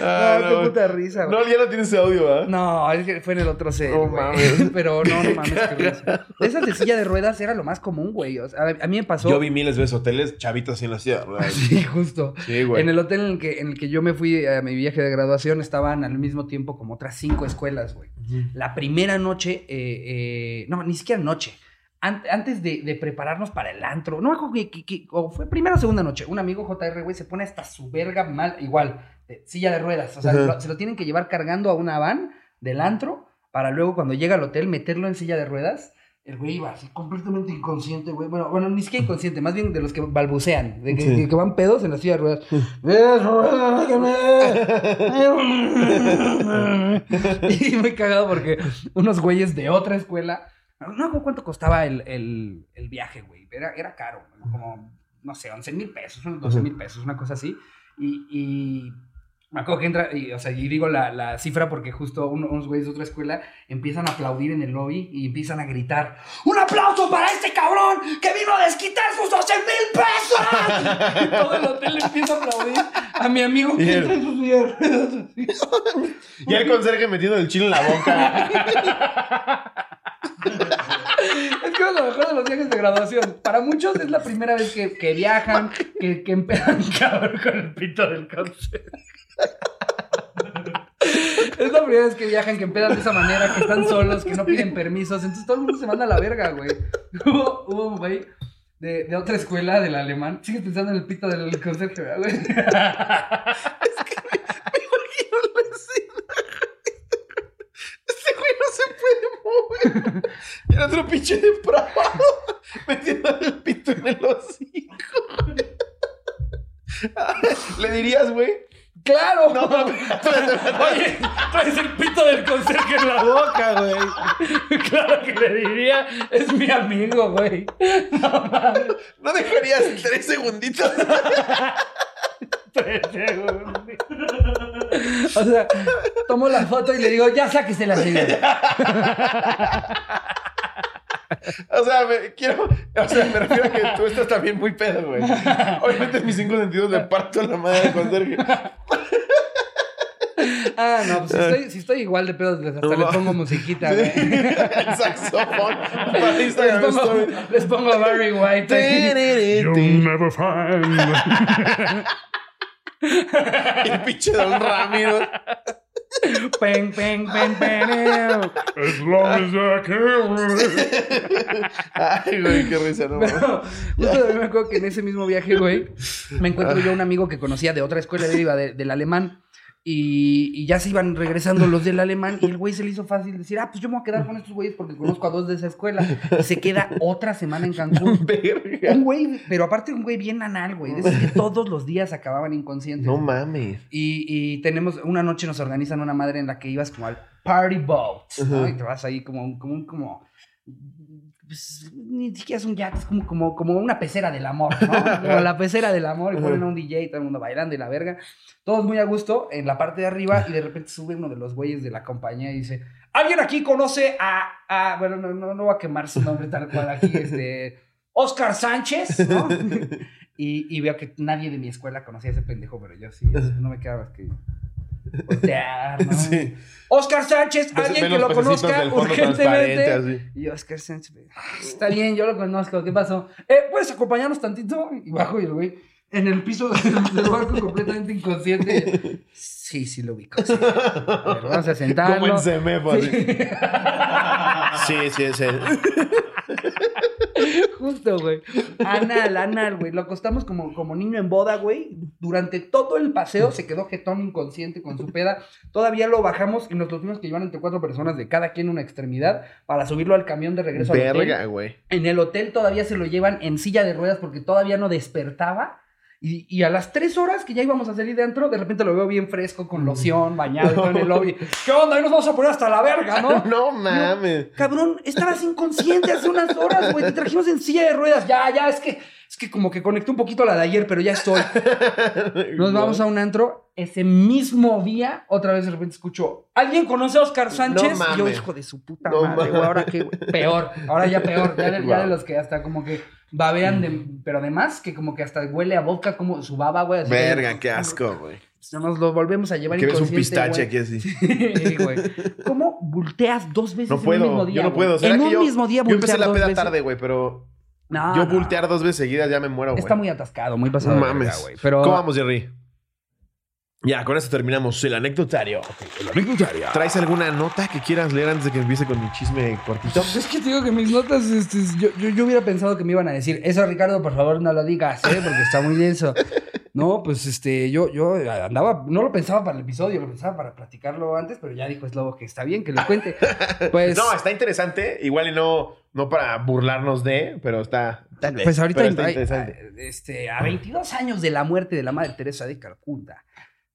Ah, no, qué puta risa, güey. No, ya no tienes ese audio, ¿ah? No, es que fue en el otro set. No güey. mames. Pero no, no mames. Esas de silla de ruedas era lo más común, güey. O sea, a, mí me pasó. Yo vi miles de veces hoteles chavitos en la ciudad, ¿verdad? Sí, justo. Sí, güey. En el hotel en el, que, en el que yo me fui a mi viaje de graduación estaban al mismo tiempo como otras cinco escuelas, güey. La primera noche, eh, eh, no, ni siquiera noche. An- antes de, de prepararnos para el antro, no me acuerdo que, que- que- o fue primera o segunda noche, un amigo JR, güey, se pone hasta su verga mal, igual, de silla de ruedas. O sea, lo- se lo tienen que llevar cargando a una van del antro para luego cuando llega al hotel meterlo en silla de ruedas. El güey iba así completamente inconsciente, güey. Bueno, bueno, ni siquiera inconsciente, más bien de los que balbucean, de que, Sí. que van pedos en la silla de ruedas. y muy cagado porque unos güeyes de otra escuela. No me acuerdo cuánto costaba el, el, el viaje, güey. Era, era caro, como, no sé, 11 mil pesos, unos 12 mil pesos, una cosa así. Y, y me acuerdo que entra, y, o sea, y digo la, la cifra porque justo uno- unos güeyes de otra escuela empiezan a aplaudir en el lobby y empiezan a gritar: ¡Un aplauso para este cabrón que vino a desquitar sus 12 mil pesos! y todo el hotel empieza a aplaudir a mi amigo que entra en sus. Y el conserje metiendo el chile en la boca. Es que es lo mejor de los viajes de graduación. Para muchos es la primera vez que, que viajan, que, que empedan con el pito del cáncer. Es la primera vez que viajan, que empedan de esa manera, que están solos, que no piden permisos. Entonces todo el mundo se manda a la verga, güey. Hubo, hubo un güey de, de otra escuela, del alemán. Sigues pensando en el pito del conserje, ¿verdad, güey. güey no se puede mover. Y el otro pinche depravado metiendo el pito en el hocico. ¿Le dirías, güey? ¡Claro! No, no, Oye, traes el pito del conserje en la boca, güey. Claro que le diría, es mi amigo, güey. ¿No dejarías tres segunditos? Tres segundos. O sea, tomo la foto y le digo, ya sáquese la señora. O sea, me, quiero. O sea, me refiero a que tú estás también muy pedo, güey. Obviamente, en mis cinco sentidos le parto la madre del conserje. Ah, no, pues si estoy, si estoy igual de pedo, hasta No, le pongo musiquita, Sí. güey. El saxofón. Para Les pongo, Story. les pongo a Barry White. You'll never find. Y el pinche Don Ramiro. Pen, pen, pen, pen. As long as I can. Ay, güey, qué risa, no. Pero justo también me acuerdo que en ese mismo viaje, güey, me encuentro yo un amigo que conocía de otra escuela, de- del alemán. Y, y ya se iban regresando los del alemán y el güey se le hizo fácil decir, ah, pues yo me voy a quedar con estos güeyes porque conozco a dos de esa escuela. Y se queda otra semana en Cancún. Verga. Un güey, pero aparte un güey bien anal, güey. Esos que todos los días acababan inconscientes. No mames. Y, y tenemos, una noche nos organizan una madre en la que ibas como al party boat. Y te vas ahí como, un- como, un- como, pues, ni siquiera es un yacht, es como, como, como una pecera del amor, ¿no? Como la pecera del amor, y ponen a un DJ, todo el mundo bailando y la verga. Todos muy a gusto en la parte de arriba, y de repente sube uno de los güeyes de la compañía y dice, ¿alguien aquí conoce a, a bueno, no, no, no voy a quemar su nombre tal cual aquí, este, Oscar Sánchez, ¿no? Y, y veo que nadie de mi escuela conocía a ese pendejo, pero yo sí, no me quedaba que voltear, ¿no? Sí. Oscar Sánchez, Ves- alguien que lo conozca urgentemente. Y Oscar Sánchez, "Ah, está bien, yo lo conozco, ¿qué pasó? Eh, ¿puedes acompañarnos tantito? Y bajo y el güey en el piso del, barco completamente inconsciente. Sí, sí lo ubico. sí. A ver, vamos a sentarlo. Como en Semefo, así. Sí. Sí, sí, él. Justo, güey. Anal, anal, güey. Lo acostamos como, como niño en boda, güey. Durante todo el paseo se quedó jetón inconsciente con su peda. Todavía lo bajamos y nos lo tuvimos que llevar entre cuatro personas de cada quien una extremidad para subirlo al camión de regreso al hotel. Verga, güey. En el hotel todavía se lo llevan en silla de ruedas porque todavía no despertaba. Y, y a las tres horas que ya íbamos a salir de antro, de repente lo veo bien fresco, con loción, bañado todo en el lobby. ¿Qué onda? Ahí nos vamos a poner hasta la verga, ¿no? No mames. Cabrón, estabas inconsciente hace unas horas, güey. Te trajimos en silla de ruedas. Ya, ya, es que, es que como que conecté un poquito la de ayer, pero ya estoy. Nos vamos a un antro. Ese mismo día, otra vez de repente escucho, ¿alguien conoce a Oscar Sánchez? No Y yo, hijo de su puta No madre, güey. Ahora qué, güey? Peor, ahora ya peor. Ya, ya de los que hasta como que babean, de, pero además que como que hasta huele a vodka como su baba, güey. así Verga, que- qué asco, güey. Nos lo volvemos a llevar Que ves un pistache güey. aquí así. Sí, güey. ¿Cómo volteas dos veces No en un mismo día? yo no puedo. ¿Será En que un yo, mismo día yo empecé la peda tarde, güey, pero No, yo no. voltear dos veces seguidas ya me muero, güey. Está muy atascado, muy pasado. No verga, mames. güey. Pero ¿Cómo vamos, Jerry? Ya, con esto terminamos el anecdotario. El anecdotario. ¿Traes alguna nota que quieras leer antes de que empiece con mi chisme cortito? Pues es que te digo que mis notas, este, yo, yo, yo hubiera pensado que me iban a decir, eso Ricardo, por favor no lo digas, ¿eh? porque está muy denso. No, pues este, yo, yo andaba, no lo pensaba para el episodio, lo pensaba para platicarlo antes, pero ya dijo es lobo que está bien que lo cuente. Pues, No, está interesante. Igual y no, no para burlarnos de, pero está. Tal vez. pues ahorita pero está hay- interesante. a- este, a 22 años de la muerte de la Madre Teresa de Calcuta,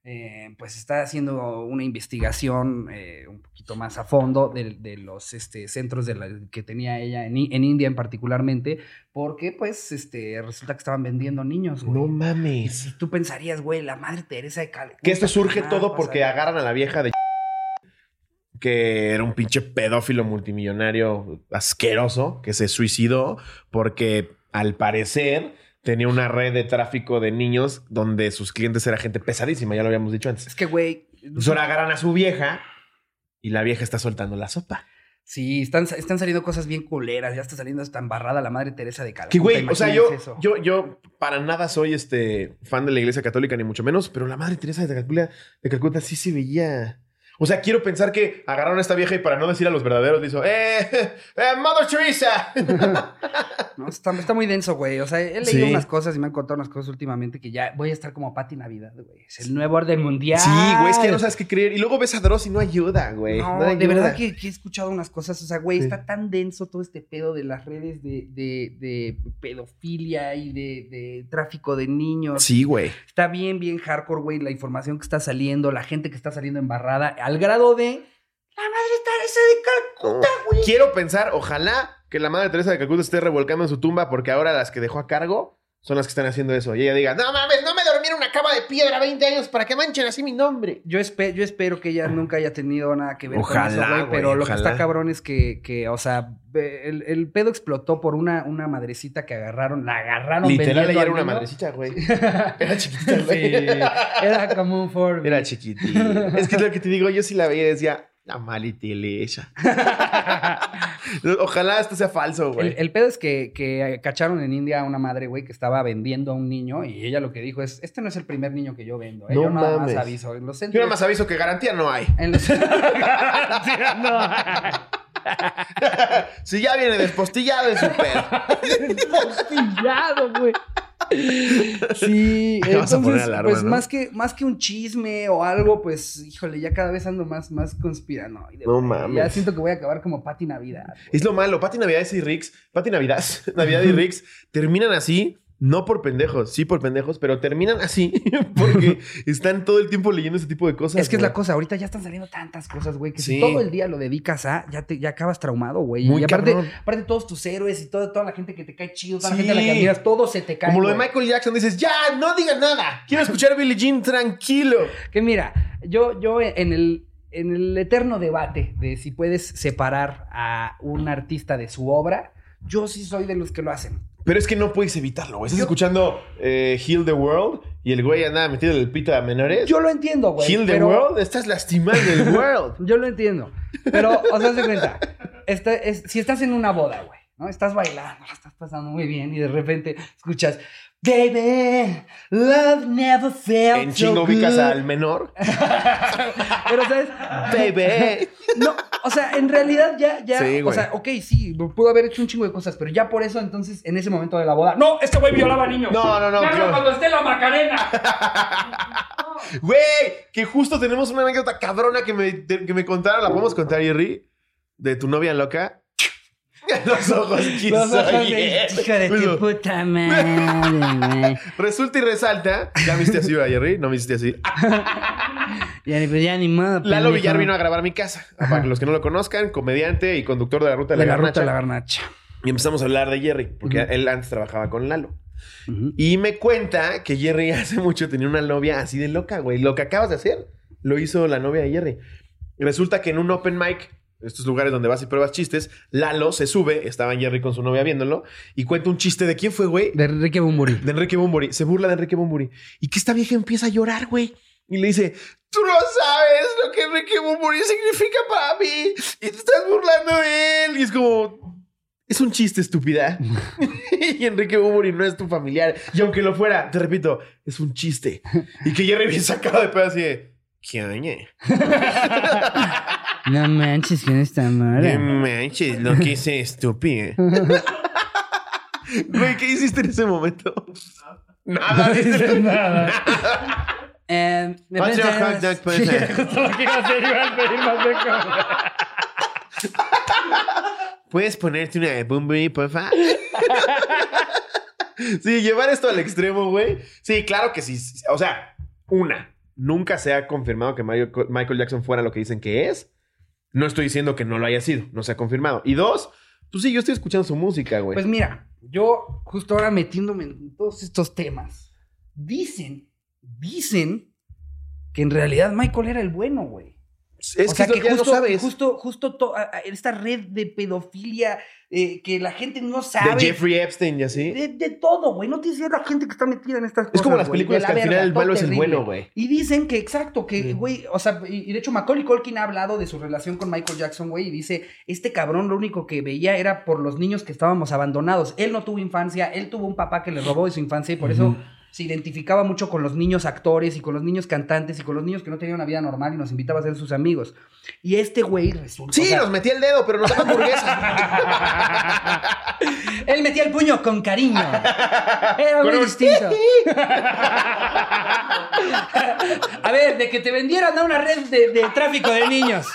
eh, pues está haciendo una investigación eh, un poquito más a fondo de, de los este, centros de la- que tenía ella en, en India en particularmente, porque pues este, resulta que estaban vendiendo niños, güey. No Y mames. tú pensarías, güey, la Madre Teresa de Calcuta. Que esto surge todo porque agarran a la vieja de que era un pinche pedófilo multimillonario asqueroso que se suicidó porque al parecer tenía una red de tráfico de niños donde sus clientes era gente pesadísima, ya lo habíamos dicho antes. Es que, güey. Ahora agarran a su vieja y la vieja está soltando la sopa. Sí, están, están saliendo cosas bien culeras. Ya está saliendo hasta embarrada la Madre Teresa de Calcuta. Que güey, o sea, yo, eso. yo, yo para nada soy este fan de la iglesia católica, ni mucho menos, pero la madre Teresa de Calcuta, de Calcuta sí se veía. O sea, quiero pensar que agarraron a esta vieja y para no decir a los verdaderos, le hizo, ¡eh! eh ¡Mother Teresa! No, está, está muy denso, güey. O sea, he leído Sí. unas cosas y me han contado unas cosas últimamente que ya voy a estar como Pati Navidad, güey. Es el nuevo orden mundial. sí, güey, es que no sabes qué creer. Y luego ves a Dross y no ayuda, güey. No, No de verdad que, que he escuchado unas cosas. O sea, güey, Sí. está tan denso todo este pedo de las redes de, de, de pedofilia y de, de tráfico de niños. Sí, güey. Está bien, bien hardcore, güey, la información que está saliendo, la gente que está saliendo embarrada, al grado de. La madre Teresa de Calcuta, güey. Quiero pensar, ojalá que la madre Teresa de Calcuta esté revolcando en su tumba porque ahora las que dejó a cargo son las que están haciendo eso. Y ella diga, no mames, no me dormí en una cama de piedra 20 años para que manchen así mi nombre. Yo, espe- yo espero que ella nunca haya tenido nada que ver Ojalá, con eso, güey. Pero lo que está cabrón es que, que o sea, el, el pedo explotó por una, una madrecita que agarraron, la agarraron Literal, ella era una madrecita, güey. Era chiquita, Sí, güey. era como un Ford. Era chiquitita. Es que es lo que te digo, yo sí la veía y decía, la malitilecha. Ojalá esto sea falso, güey. el pedo es que, que cacharon en India a una madre, güey, que estaba vendiendo a un niño y ella lo que dijo es, este no es el primer niño que yo vendo. ¿eh? No yo nada mames. más aviso. En los Yo centros... nada más aviso que garantía no hay. En los... Si ya viene despostillado es su pedo. Pillado, güey. Sí, entonces, alarma, pues ¿no? más que más que un chisme o algo, pues, híjole, ya cada vez ando más, más conspiranoide. No mames. Ya siento que voy a acabar como Pati Navidad. güey. Es lo malo. Pati Navidad y Rix, Pati Navidad, Navidad y Rix terminan así, no por pendejos, sí por pendejos, pero terminan así porque están todo el tiempo leyendo ese tipo de cosas. Es que es la cosa, ahorita ya están saliendo tantas cosas, güey, que si todo el día lo dedicas a, ya te ya acabas traumado, güey. Muy y aparte, aparte todos tus héroes y toda, toda la gente que te cae chido, toda Sí. la gente a la que admiras, todo se te cae. Como lo de. Michael Jackson, dices, ya, no diga nada. Quiero escuchar a Billie Jean tranquilo. Que mira, yo, yo en el, en el eterno debate de si puedes separar a un artista de su obra, yo sí soy de los que lo hacen. Pero es que no puedes evitarlo, güey. Estás Yo- escuchando eh, Heal the World y el güey andaba metido el pito a menores. Yo lo entiendo, güey. Heal the pero- World, estás lastimando el world. Yo lo entiendo. Pero, o sea, de cuenta. esta- es- si estás en una boda, güey, ¿no? Estás bailando, la estás pasando muy bien y de repente escuchas, Baby, love never felt En so chingo ubicas good". al menor. Pero, ¿sabes? Baby. No, o sea, en realidad ya, ya, Sí, o sea, ok, sí, pudo haber hecho un chingo de cosas, pero ya por eso, entonces, en ese momento de la boda, no, este güey violaba niños. No, no, no, claro. cuando esté la Macarena. Güey, que justo tenemos una anécdota cabrona que me, que me contaron. ¿La podemos contar, Jerry? De tu novia loca. Los ojos Los ojos de ayer. hijo de tu puta madre, güey. Resulta y resalta. ¿Ya viste así, ¿verdad, Jerry? No me hiciste así. Ya, ni- pues ya ni modo. Lalo pendejo. Villar vino a grabar a mi casa. Para los que no lo conozcan, comediante y conductor de la ruta de, la, la ruta Garnacha. de la garnacha. Y empezamos a hablar de Jerry, porque él antes trabajaba con Lalo. Y me cuenta que Jerry hace mucho tenía una novia así de loca, güey. Lo que acabas de hacer lo hizo la novia de Jerry. Resulta que en un open mic, estos lugares donde vas y pruebas chistes, Lalo se sube, estaba Jerry con su novia viéndolo, y cuenta un chiste de quién fue, güey. De Enrique Bumburi. De Enrique Bumburi. Se burla de Enrique Bumburi. Y que esta vieja empieza a llorar, güey. Y le dice, tú no sabes lo que Enrique Bumburi significa para mí. Y te estás burlando de él. Y es como, es un chiste, estúpida. y Enrique Bumburi no es tu familiar. Y aunque lo fuera, te repito, es un chiste. Y que Jerry bien sacado de pedo así de, ¿qué oñe? No manches, ¿quién está No mala? manches, lo que hice estúpido. Güey, ¿qué hiciste en ese momento? Nada. No nada. Eh, me hot dog. Justo lo que iba a hacer, iba a pedir más de comer. ¿Puedes ponerte una de Bunbury, porfa? sí, llevar esto al extremo, güey. Sí, claro que sí. O sea, una, nunca se ha confirmado que Mario- Michael Jackson fuera lo que dicen que es. No estoy diciendo que no lo haya sido, no se ha confirmado. Y dos, pues sí, yo estoy escuchando su música, güey. Pues mira, yo justo ahora metiéndome en todos estos temas, dicen, dicen que en realidad Michael era el bueno, güey. Es o sea, que ya justo, lo sabes. justo, justo to- esta red de pedofilia eh, que la gente no sabe. de Jeffrey Epstein y así. De, de todo, güey. No tienes idea de la gente que está metida en estas cosas. Es como las películas que la al final el malo es el bueno, güey. Y dicen que, exacto, que, Mm. güey, o sea, y, y de hecho Macaulay Culkin ha hablado de su relación con Michael Jackson, güey, y dice, este cabrón lo único que veía era por los niños que estábamos abandonados. Él no tuvo infancia, él tuvo un papá que le robó de su infancia y por eso se identificaba mucho con los niños actores y con los niños cantantes y con los niños que no tenían una vida normal y nos invitaba a ser sus amigos. Y este güey resulta... Sí, o sea, nos metía el dedo, pero nos daba hamburguesa. Él metía el puño con cariño. Era muy distinto. A ver, de que te vendieran a una red de, de tráfico de niños,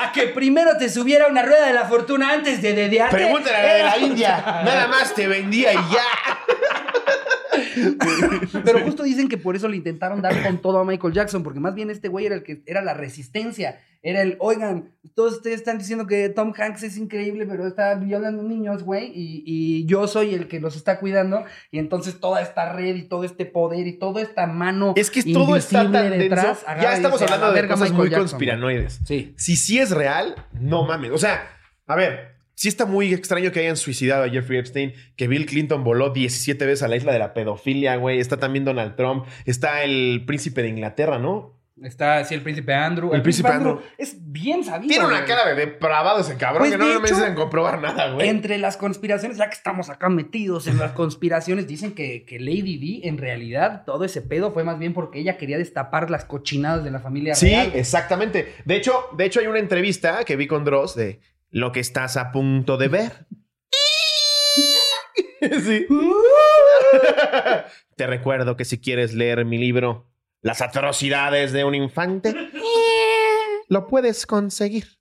a que primero te subiera una rueda de la fortuna antes de dedearte. Pregúntale a la de la India. Nada más te vendía y ya. Pero justo dicen que por eso le intentaron dar con todo a Michael Jackson, porque más bien este güey era el que era la resistencia. Era el, oigan, todos ustedes están diciendo que Tom Hanks es increíble, pero está violando niños, güey, y, y yo soy el que los está cuidando. Y entonces toda esta red y todo este poder y toda esta mano Es que todo está tan detrás, Ya estamos dice, "A hablando la de verga, cosas Michael muy Jackson", conspiranoides. Sí. Si sí es real, no mames. O sea, a ver, sí está muy extraño que hayan suicidado a Jeffrey Epstein, que Bill Clinton voló 17 veces a la isla de la pedofilia, güey. Está también Donald Trump, está el príncipe de Inglaterra, ¿no? Está así el príncipe Andrew. El príncipe Andrew. Es bien sabido. Tiene una güey. cara de depravado ese cabrón Pues, que no me necesitan comprobar nada, güey. Entre las conspiraciones, ya que estamos acá metidos en las conspiraciones, dicen que, que Lady D, en realidad, todo ese pedo fue más bien porque ella quería destapar las cochinadas de la familia Sí, real. exactamente. De hecho, de hecho, hay una entrevista que vi con Dross de lo que estás a punto de ver. sí. Te recuerdo que si quieres leer mi libro, Las atrocidades de un infante, lo puedes conseguir.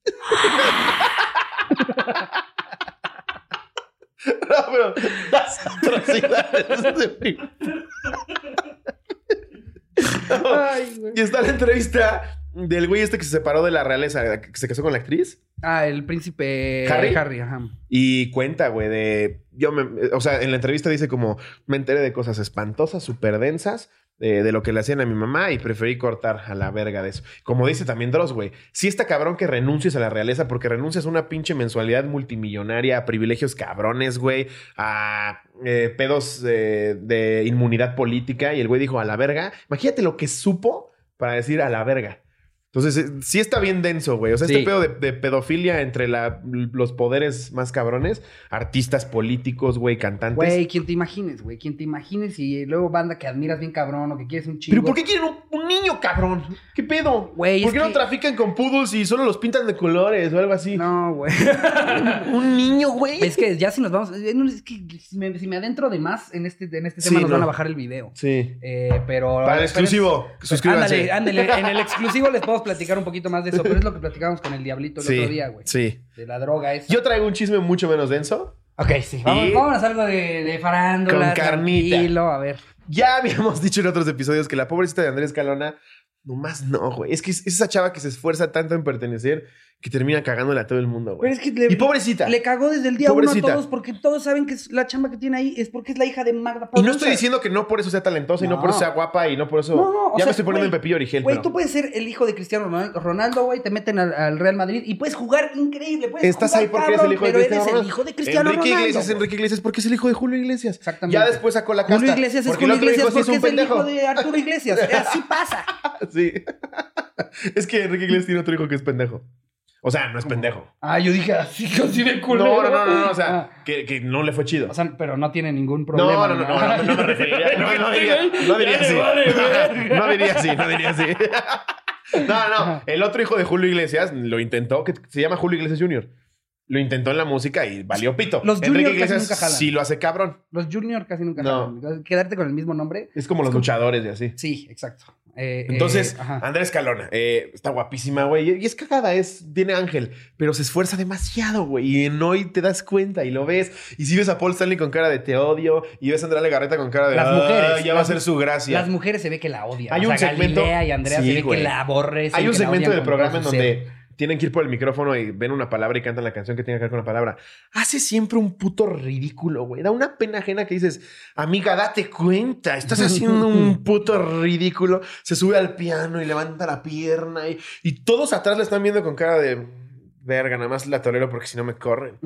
No, pero las atrocidades de un infante. Ay, güey. Y está la entrevista del güey este que se separó de la realeza, que se casó con la actriz. Ah, el príncipe ¿Harry? Harry, ajá. Y cuenta, güey, de. Yo me. O sea, en la entrevista dice como. Me enteré de cosas espantosas, súper densas, eh, de lo que le hacían a mi mamá y preferí cortar a la verga de eso. Como dice también Dross, güey. Si está cabrón que renuncies a la realeza porque renuncias a una pinche mensualidad multimillonaria, a privilegios cabrones, güey, a eh, pedos eh, de inmunidad política. Y el güey dijo a la verga. Imagínate lo que supo para decir a la verga. Entonces, eh, sí está bien denso, güey. O sea, Sí. este pedo de, de pedofilia entre la- los poderes más cabrones, artistas políticos, güey, cantantes. Güey, quien te imagines, güey. Quien te imagines y luego banda que admiras bien cabrón o que quieres un chingo. ¿Pero por qué quieren un, un niño, cabrón? ¿Qué pedo? Güey, ¿Por qué no trafican con poodles y solo los pintan de colores o algo así? No, güey. Un niño, güey. es que ya si nos vamos. eh, Es que si me, si me adentro de más en este, en este Sí, tema, nos no. van a bajar el video. Sí. Eh, pero. Para el exclusivo, pero- suscríbanse. Ándale, ándale. En el exclusivo les podemos platicar un poquito más de eso, pero es lo que platicamos con el Diablito el Sí. otro día, güey. Sí. De la droga esa. Yo traigo un chisme mucho menos denso. Ok, sí. Vamos, a algo de, de farándula. Con carnita. tranquilo, a ver. Ya habíamos dicho en otros episodios que la pobrecita de Andrés Calona, nomás no, güey. Es que es esa chava que se esfuerza tanto en pertenecer que termina cagándole a todo el mundo, Pero güey. es que le, Y pobrecita. le cagó desde el día Pobrecita. uno a todos porque todos saben que es la chamba que tiene ahí es porque es la hija de Magda Y no estoy diciendo que no por eso sea talentosa y no por eso sea guapa y no por eso. No, no, ya sea, me estoy poniendo güey, en Pepillo Origel, Güey, pero. tú puedes ser el hijo de Cristiano Ronaldo, Ronaldo, güey, te meten al, al Real Madrid y puedes jugar increíble. Puedes Estás jugar ahí porque eres cabrón, el hijo de pero Cristiano eres el Ronaldo. hijo de Cristiano Enrique Ronaldo. Iglesias, güey. Enrique Iglesias, porque es el hijo de Julio Iglesias. Exactamente. Ya después sacó la casta. Julio Iglesias es Julio Iglesias porque es el hijo pendejo. de Arturo Iglesias. Así pasa. Sí. es que Enrique Iglesias tiene otro hijo que es pendejo. O sea, no es pendejo. Ah, yo dije así, así de No, culero. no, no, no, no, O sea, Ah, que, no le fue chido. o sea, pero no tiene ningún problema. no, no, no, no, no me referiría. No, no diría, no así. No diría así, no diría así. No, no, el otro hijo de Julio Iglesias lo intentó, que se llama Julio Iglesias Jr. lo intentó en la música y valió pito. Los Enrique Junior casi Iglesias nunca jalan. sí lo hace cabrón. Los Junior casi nunca No. jalan. Quedarte con el mismo nombre. Es como los luchadores y así. Sí, exacto. Eh, Entonces, eh. Andrés Calona, eh, está guapísima, güey. Y es cagada, es, tiene ángel, pero se esfuerza demasiado, güey. Y en hoy te das cuenta y lo ves. Y si ves a Paul Stanley con cara de te odio, y ves a Andrea Legarreta con cara de Las "Ah, mujeres, ya va a ser su gracia. Las mujeres se ve que la odian. Hay O un sea, segmento- Galilea y Andrea Sí, se ve que la aborrecen. Hay un segmento del programa en donde. Tienen que ir por el micrófono y ven una palabra y cantan la canción que tenga que ver con la palabra. Hace siempre un puto ridículo, güey. Da una pena ajena que dices, amiga, date cuenta, estás haciendo un puto ridículo. Se sube al piano y levanta la pierna y, y todos atrás le están viendo con cara de verga, nada más la tolero porque si no me corren.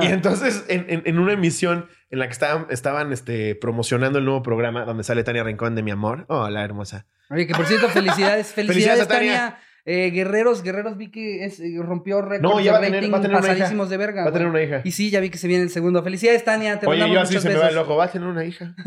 y entonces, en, en- en una emisión en la que estaban, estaban este, promocionando el nuevo programa donde sale Tania Rincón de Mi Amor. Hola, hermosa. Oye, que por cierto, felicidades, felicidades, Felicidades a Tania. Tania. Eh, Guerreros, Guerreros vi que es, eh, rompió récords No, ya de va a tener- va a pasadísimos de verga. Va a tener una hija. Y sí, ya vi que se viene el segundo. Felicidades, Tania. Te Oye, yo así se me va besos. el ojo. Va a tener una hija.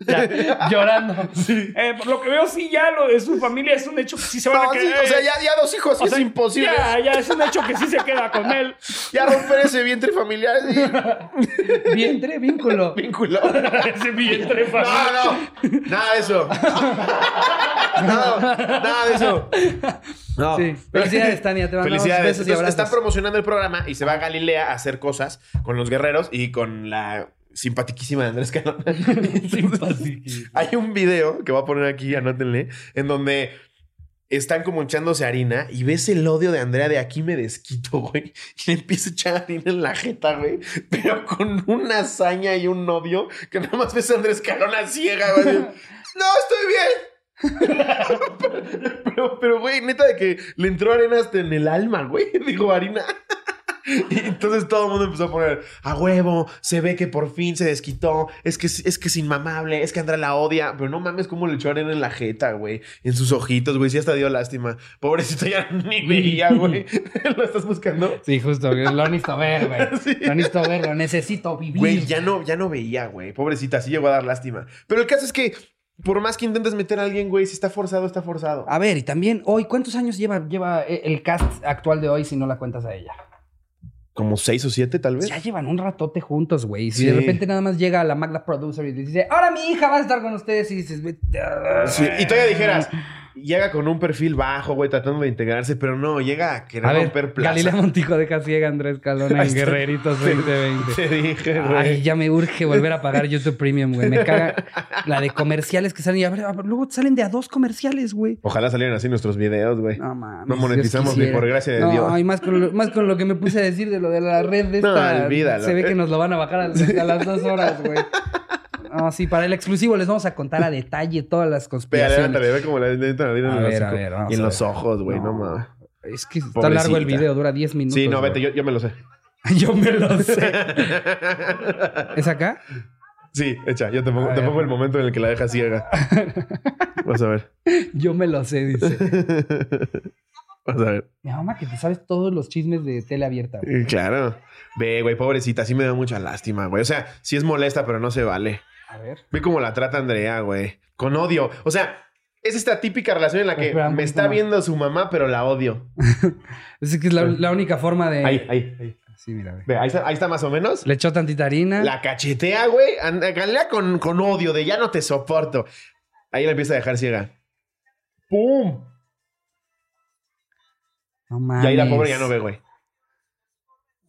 Ya, llorando. Eh, por lo que veo, sí, ya lo de su familia es un hecho que sí se van No, a sí, quedar. o sea, ya, ya dos hijos sí O sea, es imposible. Ya, ya es un hecho que sí se queda con él. Ya romper ese vientre familiar y Vientre, vínculo. vínculo. Ese vientre familiar. No, no, nada de eso. No, nada de eso. No. Sí. Felicidades, Tania. Te mandamos Felicidades. besos y Entonces, abrazos. están promocionando el programa y se va a Galilea a hacer cosas con los guerreros y con la simpatiquísima de Andrés Calona. Hay un video que voy a poner aquí, anótenle, en donde están como echándose harina y ves el odio de Andrea de aquí me desquito, güey. Y le empieza a echar harina en la jeta, güey. Pero con una hazaña y un odio que nada más ves a Andrés Calona ciega, güey. No, estoy bien. pero, pero, güey, neta de que le entró arena hasta en el alma, güey. Digo, harina. Y entonces todo el mundo empezó a poner a huevo, se ve que por fin se desquitó, es que es que es inmamable, es que Andrea la odia, pero no mames cómo le echó arena en la jeta, güey, en sus ojitos, güey, sí hasta dio lástima. Pobrecito ya ni veía, güey. ¿Lo estás buscando? Sí, justo. Lo necesito ver, güey. Sí. Lo necesito ver, lo necesito vivir. Güey, ya no, ya no veía, güey. Pobrecita, sí llegó a dar lástima. Pero el caso es que por más que intentes meter a alguien, güey, si está forzado, está forzado. A ver, y también hoy, ¿cuántos años lleva, lleva eh, el cast actual de hoy si no la cuentas a ella? Como seis o siete, tal vez. Ya llevan un ratote juntos, güey. Si Sí. de repente nada más llega la Magda Producer y dice, ahora mi hija va a estar con ustedes y dices, "Vete a- Sí, Y todavía dijeras, llega con un perfil bajo, güey, tratando de integrarse, pero no, llega a querer A ver, romper plaza. Galilea Montijo deja ciega a Andrés Calona en. Guerreritos 2020. Te dije, güey. Ay, ya me urge volver a pagar YouTube Premium, güey. Me caga la de comerciales que salen. Y a ver, a ver, luego salen de a dos comerciales, güey. Ojalá salieran así nuestros videos, güey. No mames. No monetizamos ni por gracia de no, Dios. y más con, lo, más con lo que me puse a decir de lo de la red de No, esta. olvídalo. Se ve que nos lo van a bajar a, a las dos horas, güey. No, sí, para el exclusivo les vamos a contar a detalle todas las Ve, conspiraciones. adelántale, ve como le intentan abrir en A el ver, a hocico ver, vamos y en los ojos, güey, no, mames. Es que está Pobrecita. largo el video, dura 10 minutos. Sí, no, vete, yo, yo me lo sé. Yo me lo sé. ¿Es acá? sí, echa, yo te pongo, te el momento en el que la dejas ciega. Vas a ver. Yo me lo sé, dice. Vas a ver. Mi mamá que te sabes todos los chismes de tele abierta, güey. Claro. Ve, güey, pobrecita, sí me da mucha lástima, güey. O sea, sí es molesta, pero no se vale. A ver. Ve cómo la trata Andrea, güey. Con odio. O sea, es esta típica relación en la que Espera, me está viendo su mamá, pero la odio. Es que es la, la única forma de. Ahí, ahí, ahí. Sí, mira, ve. Ve, ahí está, ahí está más o menos. Le echó tantita harina. La cachetea, güey. Galilea con, con odio de ya no te soporto. Ahí la empieza a dejar ciega. ¡Pum! No Y mames. ahí la pobre ya no ve, güey.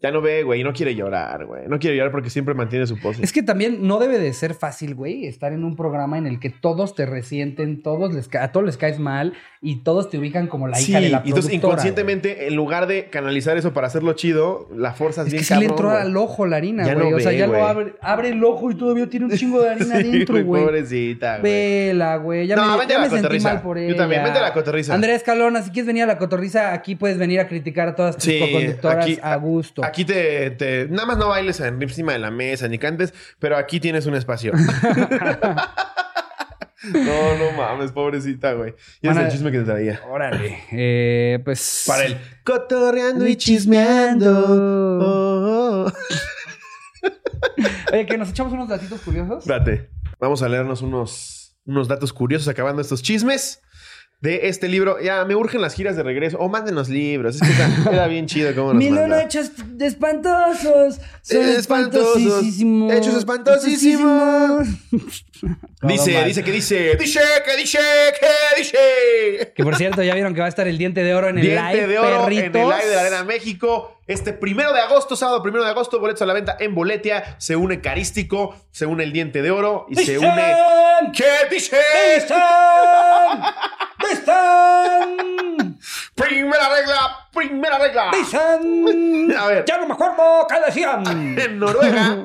Ya no ve, güey. Y no quiere llorar, güey. No quiere llorar porque siempre mantiene su pose. Es que también no debe de ser fácil, güey, estar en un programa en el que todos te resienten, todos les a todos les caes mal y todos te ubican como la sí, hija de la y entonces productora, inconscientemente, en lugar de canalizar eso para hacerlo chido, la forzas güey. bien Es que sí le entró güey. al ojo la harina, Ya güey. no o sea, ve, ya güey. lo abre, abre el ojo y todavía tiene un chingo de harina Sí, adentro, güey. Pobrecita, güey. Vela, güey. Ya No, me, ya a la me sentí mal por Yo ella. también, vente a la cotorriza. Andrea Escalona, si quieres venir a la cotorriza, aquí puedes venir a criticar a todas tus Sí, conductoras aquí- a gusto. Aquí te, te- Nada más no bailes encima de la mesa ni cantes, pero aquí tienes un espacio. no, no mames, pobrecita, güey. Y es Van a- el chisme que te traía. Órale. Eh, pues. Para el cotorreando y chismeando. Oh, oh. Oye, que nos echamos unos datitos curiosos. Date. Vamos a leernos unos, unos datos curiosos acabando estos chismes. De este libro. Ya me urgen las giras de regreso. O mándenos libros. Es que era, era bien chido cómo nos Mil uno hechos de espantosos. Son Espantosos. espantosísimos. Hechos espantosísimos. Dice, mal. dice que dice, dice, que dice, que dice. Que por cierto, ya vieron que va a estar el diente de oro en el Diente live, de oro perritos. en el live de la Arena México. Este primero de agosto, sábado primero de agosto, boletos a la venta en Boletia. Se une Carístico, se une el Diente de Oro y se une. ¿Qué dice? ¡Dicen! ¡Dicen! Primera regla, primera regla. ¡Dicen! A ver. Ya no me acuerdo qué decían. En Noruega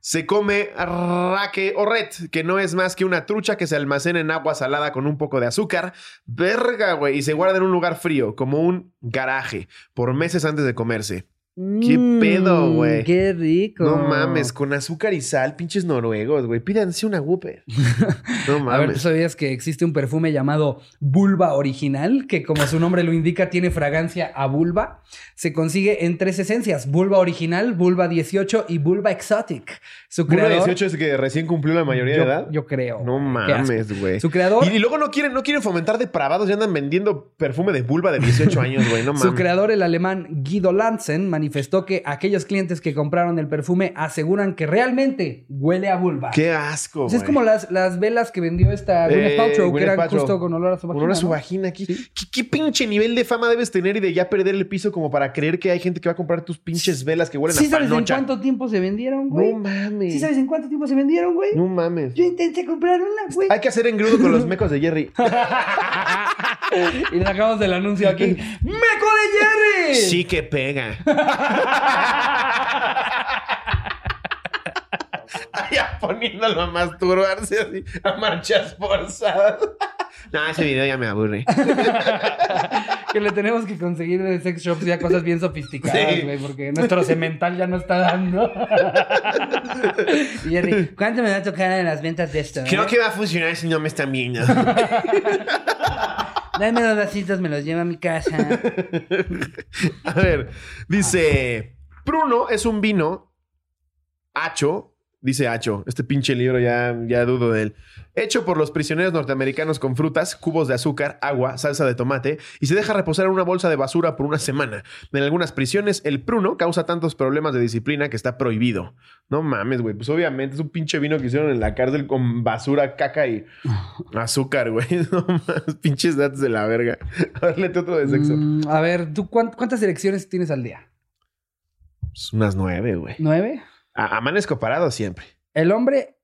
se come raque o ret, que no es más que una trucha que se almacena en agua salada con un poco de azúcar. Verga, güey. Y se guarda en un lugar frío, como un garaje, por meses antes de comerse. ¿Qué pedo, güey? Mm, ¡Qué rico! No mames, con azúcar y sal, pinches noruegos, güey. Pídanse una Whopper. No A ver, ¿tú mames. sabías que existe un perfume llamado Bulba Original? Que como su nombre lo indica, tiene fragancia a vulva. Se consigue en tres esencias. Bulba Original, Bulba 18 y Bulba Exotic. Su ¿Uno de creador... 18 es que recién cumplió la mayoría yo, de edad? yo creo. No mames, güey. Su creador... Y, y luego no quieren, no quieren fomentar depravados y andan vendiendo perfume de vulva de 18 años, güey. No mames. Su creador, el alemán Guido Lanzen, manifestó que aquellos clientes que compraron el perfume aseguran que realmente huele a vulva. Qué asco, Pues es como las, las velas que vendió esta Gwyneth Eh, Paltrow, que eran Paltrow. justo con olor a su vagina. Olor a su ¿no? vagina aquí. ¿Qué, qué pinche nivel de fama debes tener y de ya perder el piso como para creer que hay gente que va a comprar tus pinches velas que huelen ¿Sí a sabes en panocha? cuánto tiempo se vendieron, güey? No mames. ¿Sí sabes en cuánto tiempo se vendieron, güey? No mames. Yo intenté comprar una, güey. Hay que hacer engrudo con los mecos de Jerry. y sacamos del anuncio aquí. ¡Meco de Jerry! Sí que pega. ya poniéndolo a masturbarse así, a marchas forzadas. No, ese video ya me aburre. Que le tenemos que conseguir de sex shops ya cosas bien sofisticadas, Sí. güey, porque nuestro cemental ya no está dando. y Jerry, ¿cuánto me va a tocar en las ventas de esto? Creo eh? que va a funcionar si no me están viendo. Dame dos vasitos, me los llevo a mi casa. A ver, dice: Pruno es un vino hacho. Dice Hacho, este pinche libro ya, ya dudo de él. Hecho por los prisioneros norteamericanos con frutas, cubos de azúcar, agua, salsa de tomate y se deja reposar en una bolsa de basura por una semana. En algunas prisiones, el pruno causa tantos problemas de disciplina que está prohibido. No mames, güey. Pues obviamente es un pinche vino que hicieron en la cárcel con basura, caca y azúcar, güey. No mames, pinches datos de la verga. A ver, léete otro de sexo. Mm, a ver, ¿tú cuán- cuántas elecciones tienes al día? Pues unas nueve, güey. ¿Nueve? A- Amanezco parado siempre. El hombre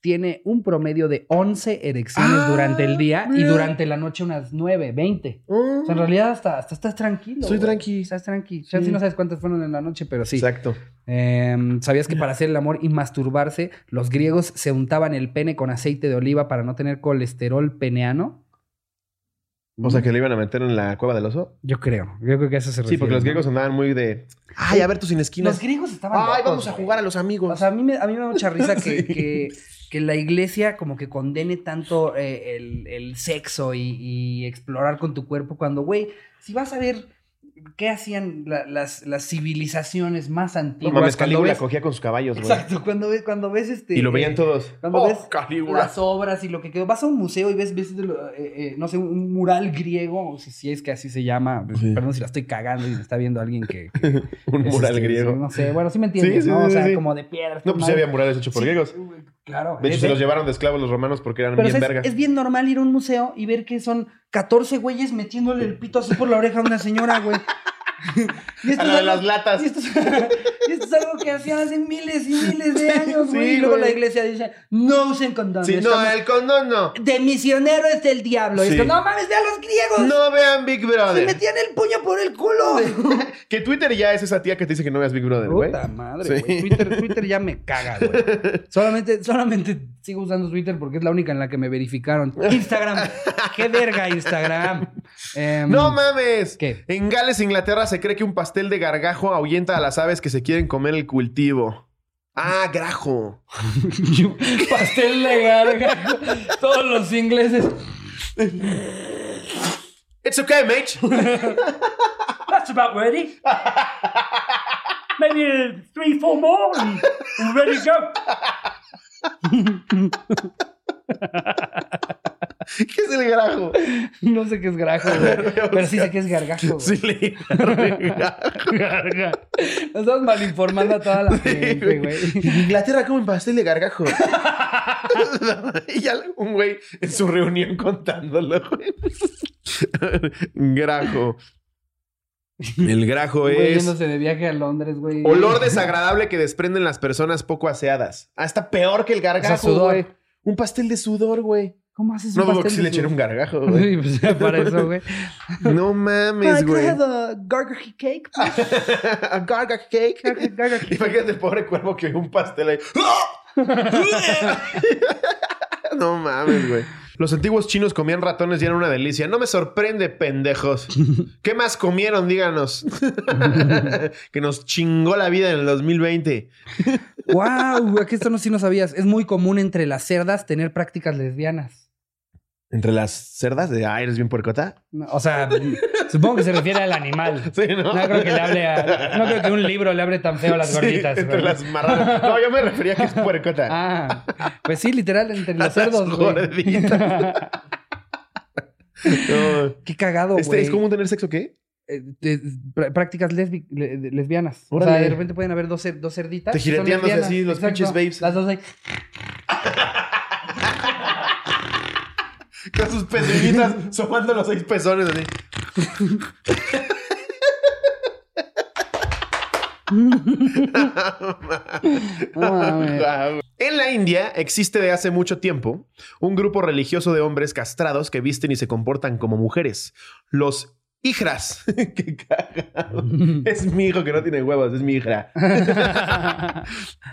tiene un promedio de 11 erecciones Ah, durante el día y durante la noche unas 9, 20. O sea, en realidad hasta, hasta estás tranquilo. Estoy güey. tranqui. Estás tranqui. Ya Sí. sí no sabes cuántas fueron en la noche, pero sí. Exacto. Em, ¿Sabías que para hacer el amor y masturbarse, los griegos se untaban el pene con aceite de oliva para no tener colesterol peneano? O sea, que le iban a meter en la cueva del oso. Yo creo. Yo creo que a eso se refiere. Sí, porque los ¿no? griegos andaban muy de. Ay, a ver tus sin esquinas. Los griegos estaban. Ay, locos, vamos a jugar a los amigos. O sea, a mí me, a mí me da mucha risa que, Sí. que, que la iglesia como que condene tanto eh, el, el sexo y, y explorar con tu cuerpo cuando, güey, si vas a ver qué hacían la- las, las civilizaciones más no antiguas. mames, cuando Calígula ves- cogía con sus caballos, güey. Exacto, cuando ves, cuando ves este... Y lo veían eh, todos. Cuando Oh, ves Calígula. las obras y lo que quedó. Vas a un museo y ves, ves eh, eh, no sé, un mural griego, o si, si es que así se llama. pues, Sí. Perdón si la estoy cagando y me está viendo alguien que... que Un es, mural este, griego. No sé, bueno, sí me entiendes, Sí, sí, ¿no? o sea, como de piedra. No, pues sí había murales hechos por Sí, griegos. Claro. De hecho, se los llevaron de esclavos los romanos porque eran pero bien ¿sabes? verga. es bien normal ir a un museo y ver que son 14 güeyes metiéndole el pito así por la oreja a una señora, güey. Y esto A es la de algo- las latas. Y esto, es, y esto es algo que hacían hace miles y miles de años, Sí, güey. y luego güey. la iglesia dice, no usen condones. Sí, no, el condón no. De misionero es del diablo. Sí. no mames, ve a los griegos. No vean Big Se Brother. metían el puño por el culo. Que Twitter ya es esa tía que te dice que no veas Big Brother, güey. Puta madre, güey. Twitter, Twitter ya me caga, güey. Solamente, solamente sigo usando Twitter porque es la única en la que me verificaron. Instagram. Qué verga Instagram. Em, No mames. ¿Qué? En Gales, Inglaterra, se cree que un pastel de gargajo ahuyenta a las aves que se quieren comer el cultivo. Ah, grajo. Pastel de garga. Todos los ingleses. It's okay, mate. That's about ready. Maybe uh, three, four more, and we're ready to go. ¿Qué es el grajo? No sé qué es grajo, güey. Pero sí sé que es gargajo. güey. Sí, le gargajo. Nos estamos malinformando a toda la gente, güey. En Inglaterra comen pastel de gargajo. y ya un güey en su reunión contándolo, güey. Grajo. El grajo es yéndose de viaje a Londres, güey. olor desagradable que desprenden las personas poco aseadas. Ah, está peor que el gargajo, O sea, sudor. güey. Un pastel de sudor, güey. ¿Cómo haces No un que pastel sí le de echen un gargajo, güey. Sí, pues ya para eso, güey. No mames, güey. a gargajo cake? A gargajo cake. Gargajo cake. Imagínate el pobre cuervo que ve un pastel ahí. no mames, güey. Los antiguos chinos comían ratones y eran una delicia. No me sorprende, pendejos. ¿Qué más comieron? Díganos. que nos chingó la vida en el 2020. Wow, aquí esto no sí no sabías. Es muy común entre las cerdas tener prácticas lesbianas. Entre las cerdas de, ah, eres bien puercota. No, O sea, supongo que se refiere al animal. Sí, ¿no? No creo que le hable a, No creo que un libro le hable tan feo a las Sí, gorditas. entre las marranas. No, yo me refería a que es puercota. Ah, pues sí, literal, entre los Las cerdos, gorditas. No. Qué cagado, güey. Este, ¿Es común tener sexo qué? Eh, prácticas lesbi- le- de- lesbianas. O sea, de repente pueden haber dos, dos cerditas. Te lesbianas. así, los pinches babes. Las dos ahí. Con sus pedritas somando los seis pezones así. En la India existe de hace mucho tiempo un grupo religioso de hombres castrados que visten y se comportan como mujeres. Los hijras. Qué cagado. Es mi hijo que no tiene huevos, es mi hija.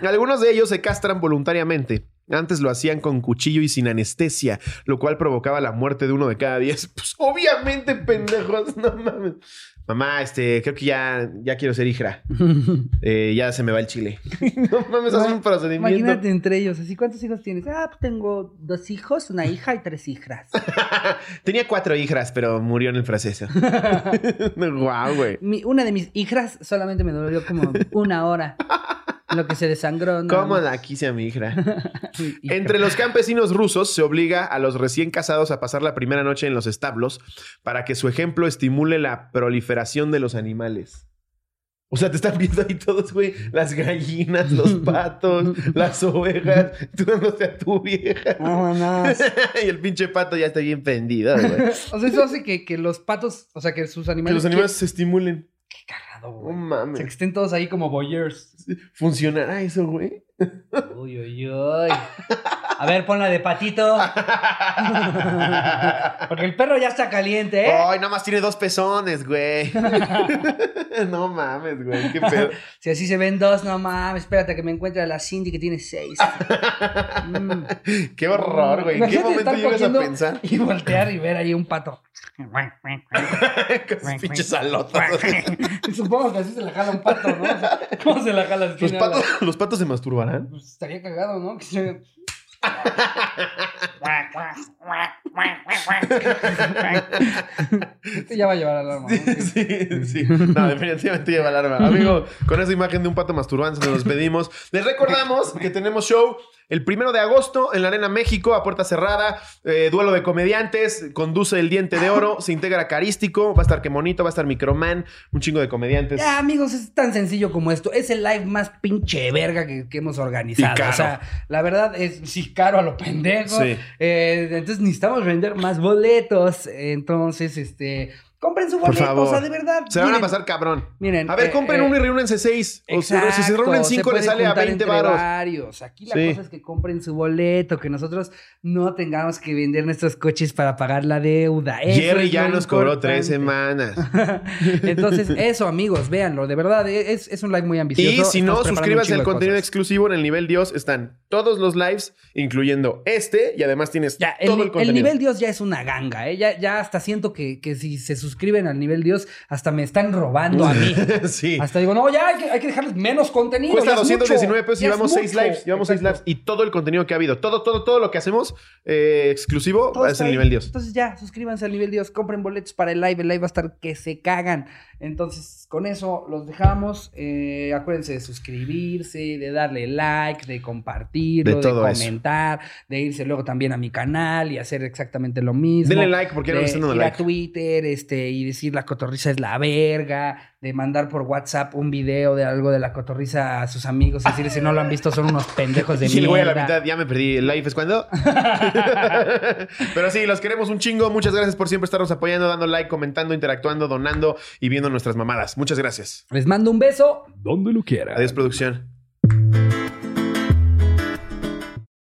Algunos de ellos se castran voluntariamente. Antes lo hacían con cuchillo y sin anestesia, lo cual provocaba la muerte de uno de cada diez. Pues obviamente, pendejos, no mames. Mamá, este, creo que ya, ya quiero ser hija. Eh, ya se me va el chile. no mames, haz un procedimiento. Imagínate entre ellos, así, ¿cuántos hijos tienes? Ah, pues tengo dos hijos, una hija y tres hijas. Tenía cuatro hijas, pero murió en el proceso. Guau, güey. Una de mis hijas solamente me dolió como una hora. Lo que se desangró. ¿no? ¿Cómo la quise a mi hija? Entre los campesinos rusos se obliga a los recién casados a pasar la primera noche en los establos para que su ejemplo estimule la proliferación de los animales. O sea, te están viendo ahí todos, güey. Las gallinas, los patos, las ovejas, tú dándote a tu vieja. Vámonos. y el pinche pato ya está bien prendido, güey. O sea, eso hace que, que los patos, o sea, que sus Que animales. los animales se estimulen. Qué cagado, No güey. O sea, que estén todos ahí como voyeurs. ¿Funcionará eso, güey? Uy, uy, uy. A ver, ponla de patito. Porque el perro ya está caliente, ¿eh? Ay, nada más tiene dos pezones, güey. no mames, güey. Qué pedo. Si así se ven dos, no mames, espérate que me encuentre a la Cindy que tiene seis. Mm. Qué horror, güey. ¿En qué momento llegas a pensar? Y voltear y ver ahí un pato. Con pinches alotas. Supongo que así se la jala un pato, ¿no? ¿Cómo se la jala? ¿Los patos, ¿Los patos se masturbarán? Pues estaría cagado, ¿no? Que se- Este ya va a llevar alarma, ¿no? Sí, sí. No, definitivamente lleva alarma. Amigo, con esa imagen de un pato masturbándose nos despedimos. Les recordamos que tenemos show el primero de agosto en la Arena México, a puerta cerrada. eh, duelo de comediantes. Conduce el Diente de Oro. Se integra Carístico. Va a estar Que Monito. Va a estar Microman. Un chingo de comediantes. Ya, amigos, es tan sencillo como esto. Es el live más pinche verga que, que hemos organizado. Y caro. O sea, la verdad es sí caro a lo pendejo. Sí. Eh, entonces necesitamos vender más boletos. Entonces, este, compren su Por boleto. favor. O sea, de verdad. Se van a pasar cabrón. Miren. A ver, eh, compren eh, uno y reúnense seis. O si se reúnen cinco, puede les sale a juntar 20 entre varos. varios. Aquí la Sí. cosa es que compren su boleto, que nosotros no tengamos que vender nuestros coches para pagar la deuda. Jerry ya nos cobró tres semanas. Entonces, eso, amigos, véanlo. De verdad, es, es un live muy ambicioso. Y si no, chingo al contenido exclusivo en el nivel Dios. Están todos los lives, incluyendo este, y además tienes Ya, el, todo el el contenido. nivel Dios ya es una ganga, ¿eh? Ya, ya hasta siento que, que si se suscriben al nivel Dios, hasta me están robando a mí. sí. Hasta digo, no, ya hay que, hay que dejarles menos contenido. Cuesta ya es 219 mucho, pesos y llevamos 6 mucho. lives. Llevamos 6 Exacto. lives y todo el contenido que ha habido. Todo, todo, todo lo que hacemos eh, exclusivo Todo es el nivel Dios. Entonces ya, suscríbanse al nivel Dios, compren boletos para el live, el live va a estar que se cagan. Entonces, con eso los dejamos. Eh, acuérdense de suscribirse, de darle like, de compartirlo, De de, eso. comentar, de irse luego también a mi canal y hacer exactamente lo mismo. Denle like porque no están dando ir like. a Twitter este, y decir la cotorriza es la verga, de mandar por WhatsApp un video de algo de la cotorriza a sus amigos y decir si no lo han visto son unos pendejos de Y el güey a la mierda. mitad, ya me perdí. ¿El live es cuando? Pero sí, los queremos un chingo. Muchas gracias por siempre estarnos apoyando, dando like, comentando, interactuando, donando y viendo nuestras mamadas. Muchas gracias. Les mando un beso. Donde lo quiera. Adiós, producción.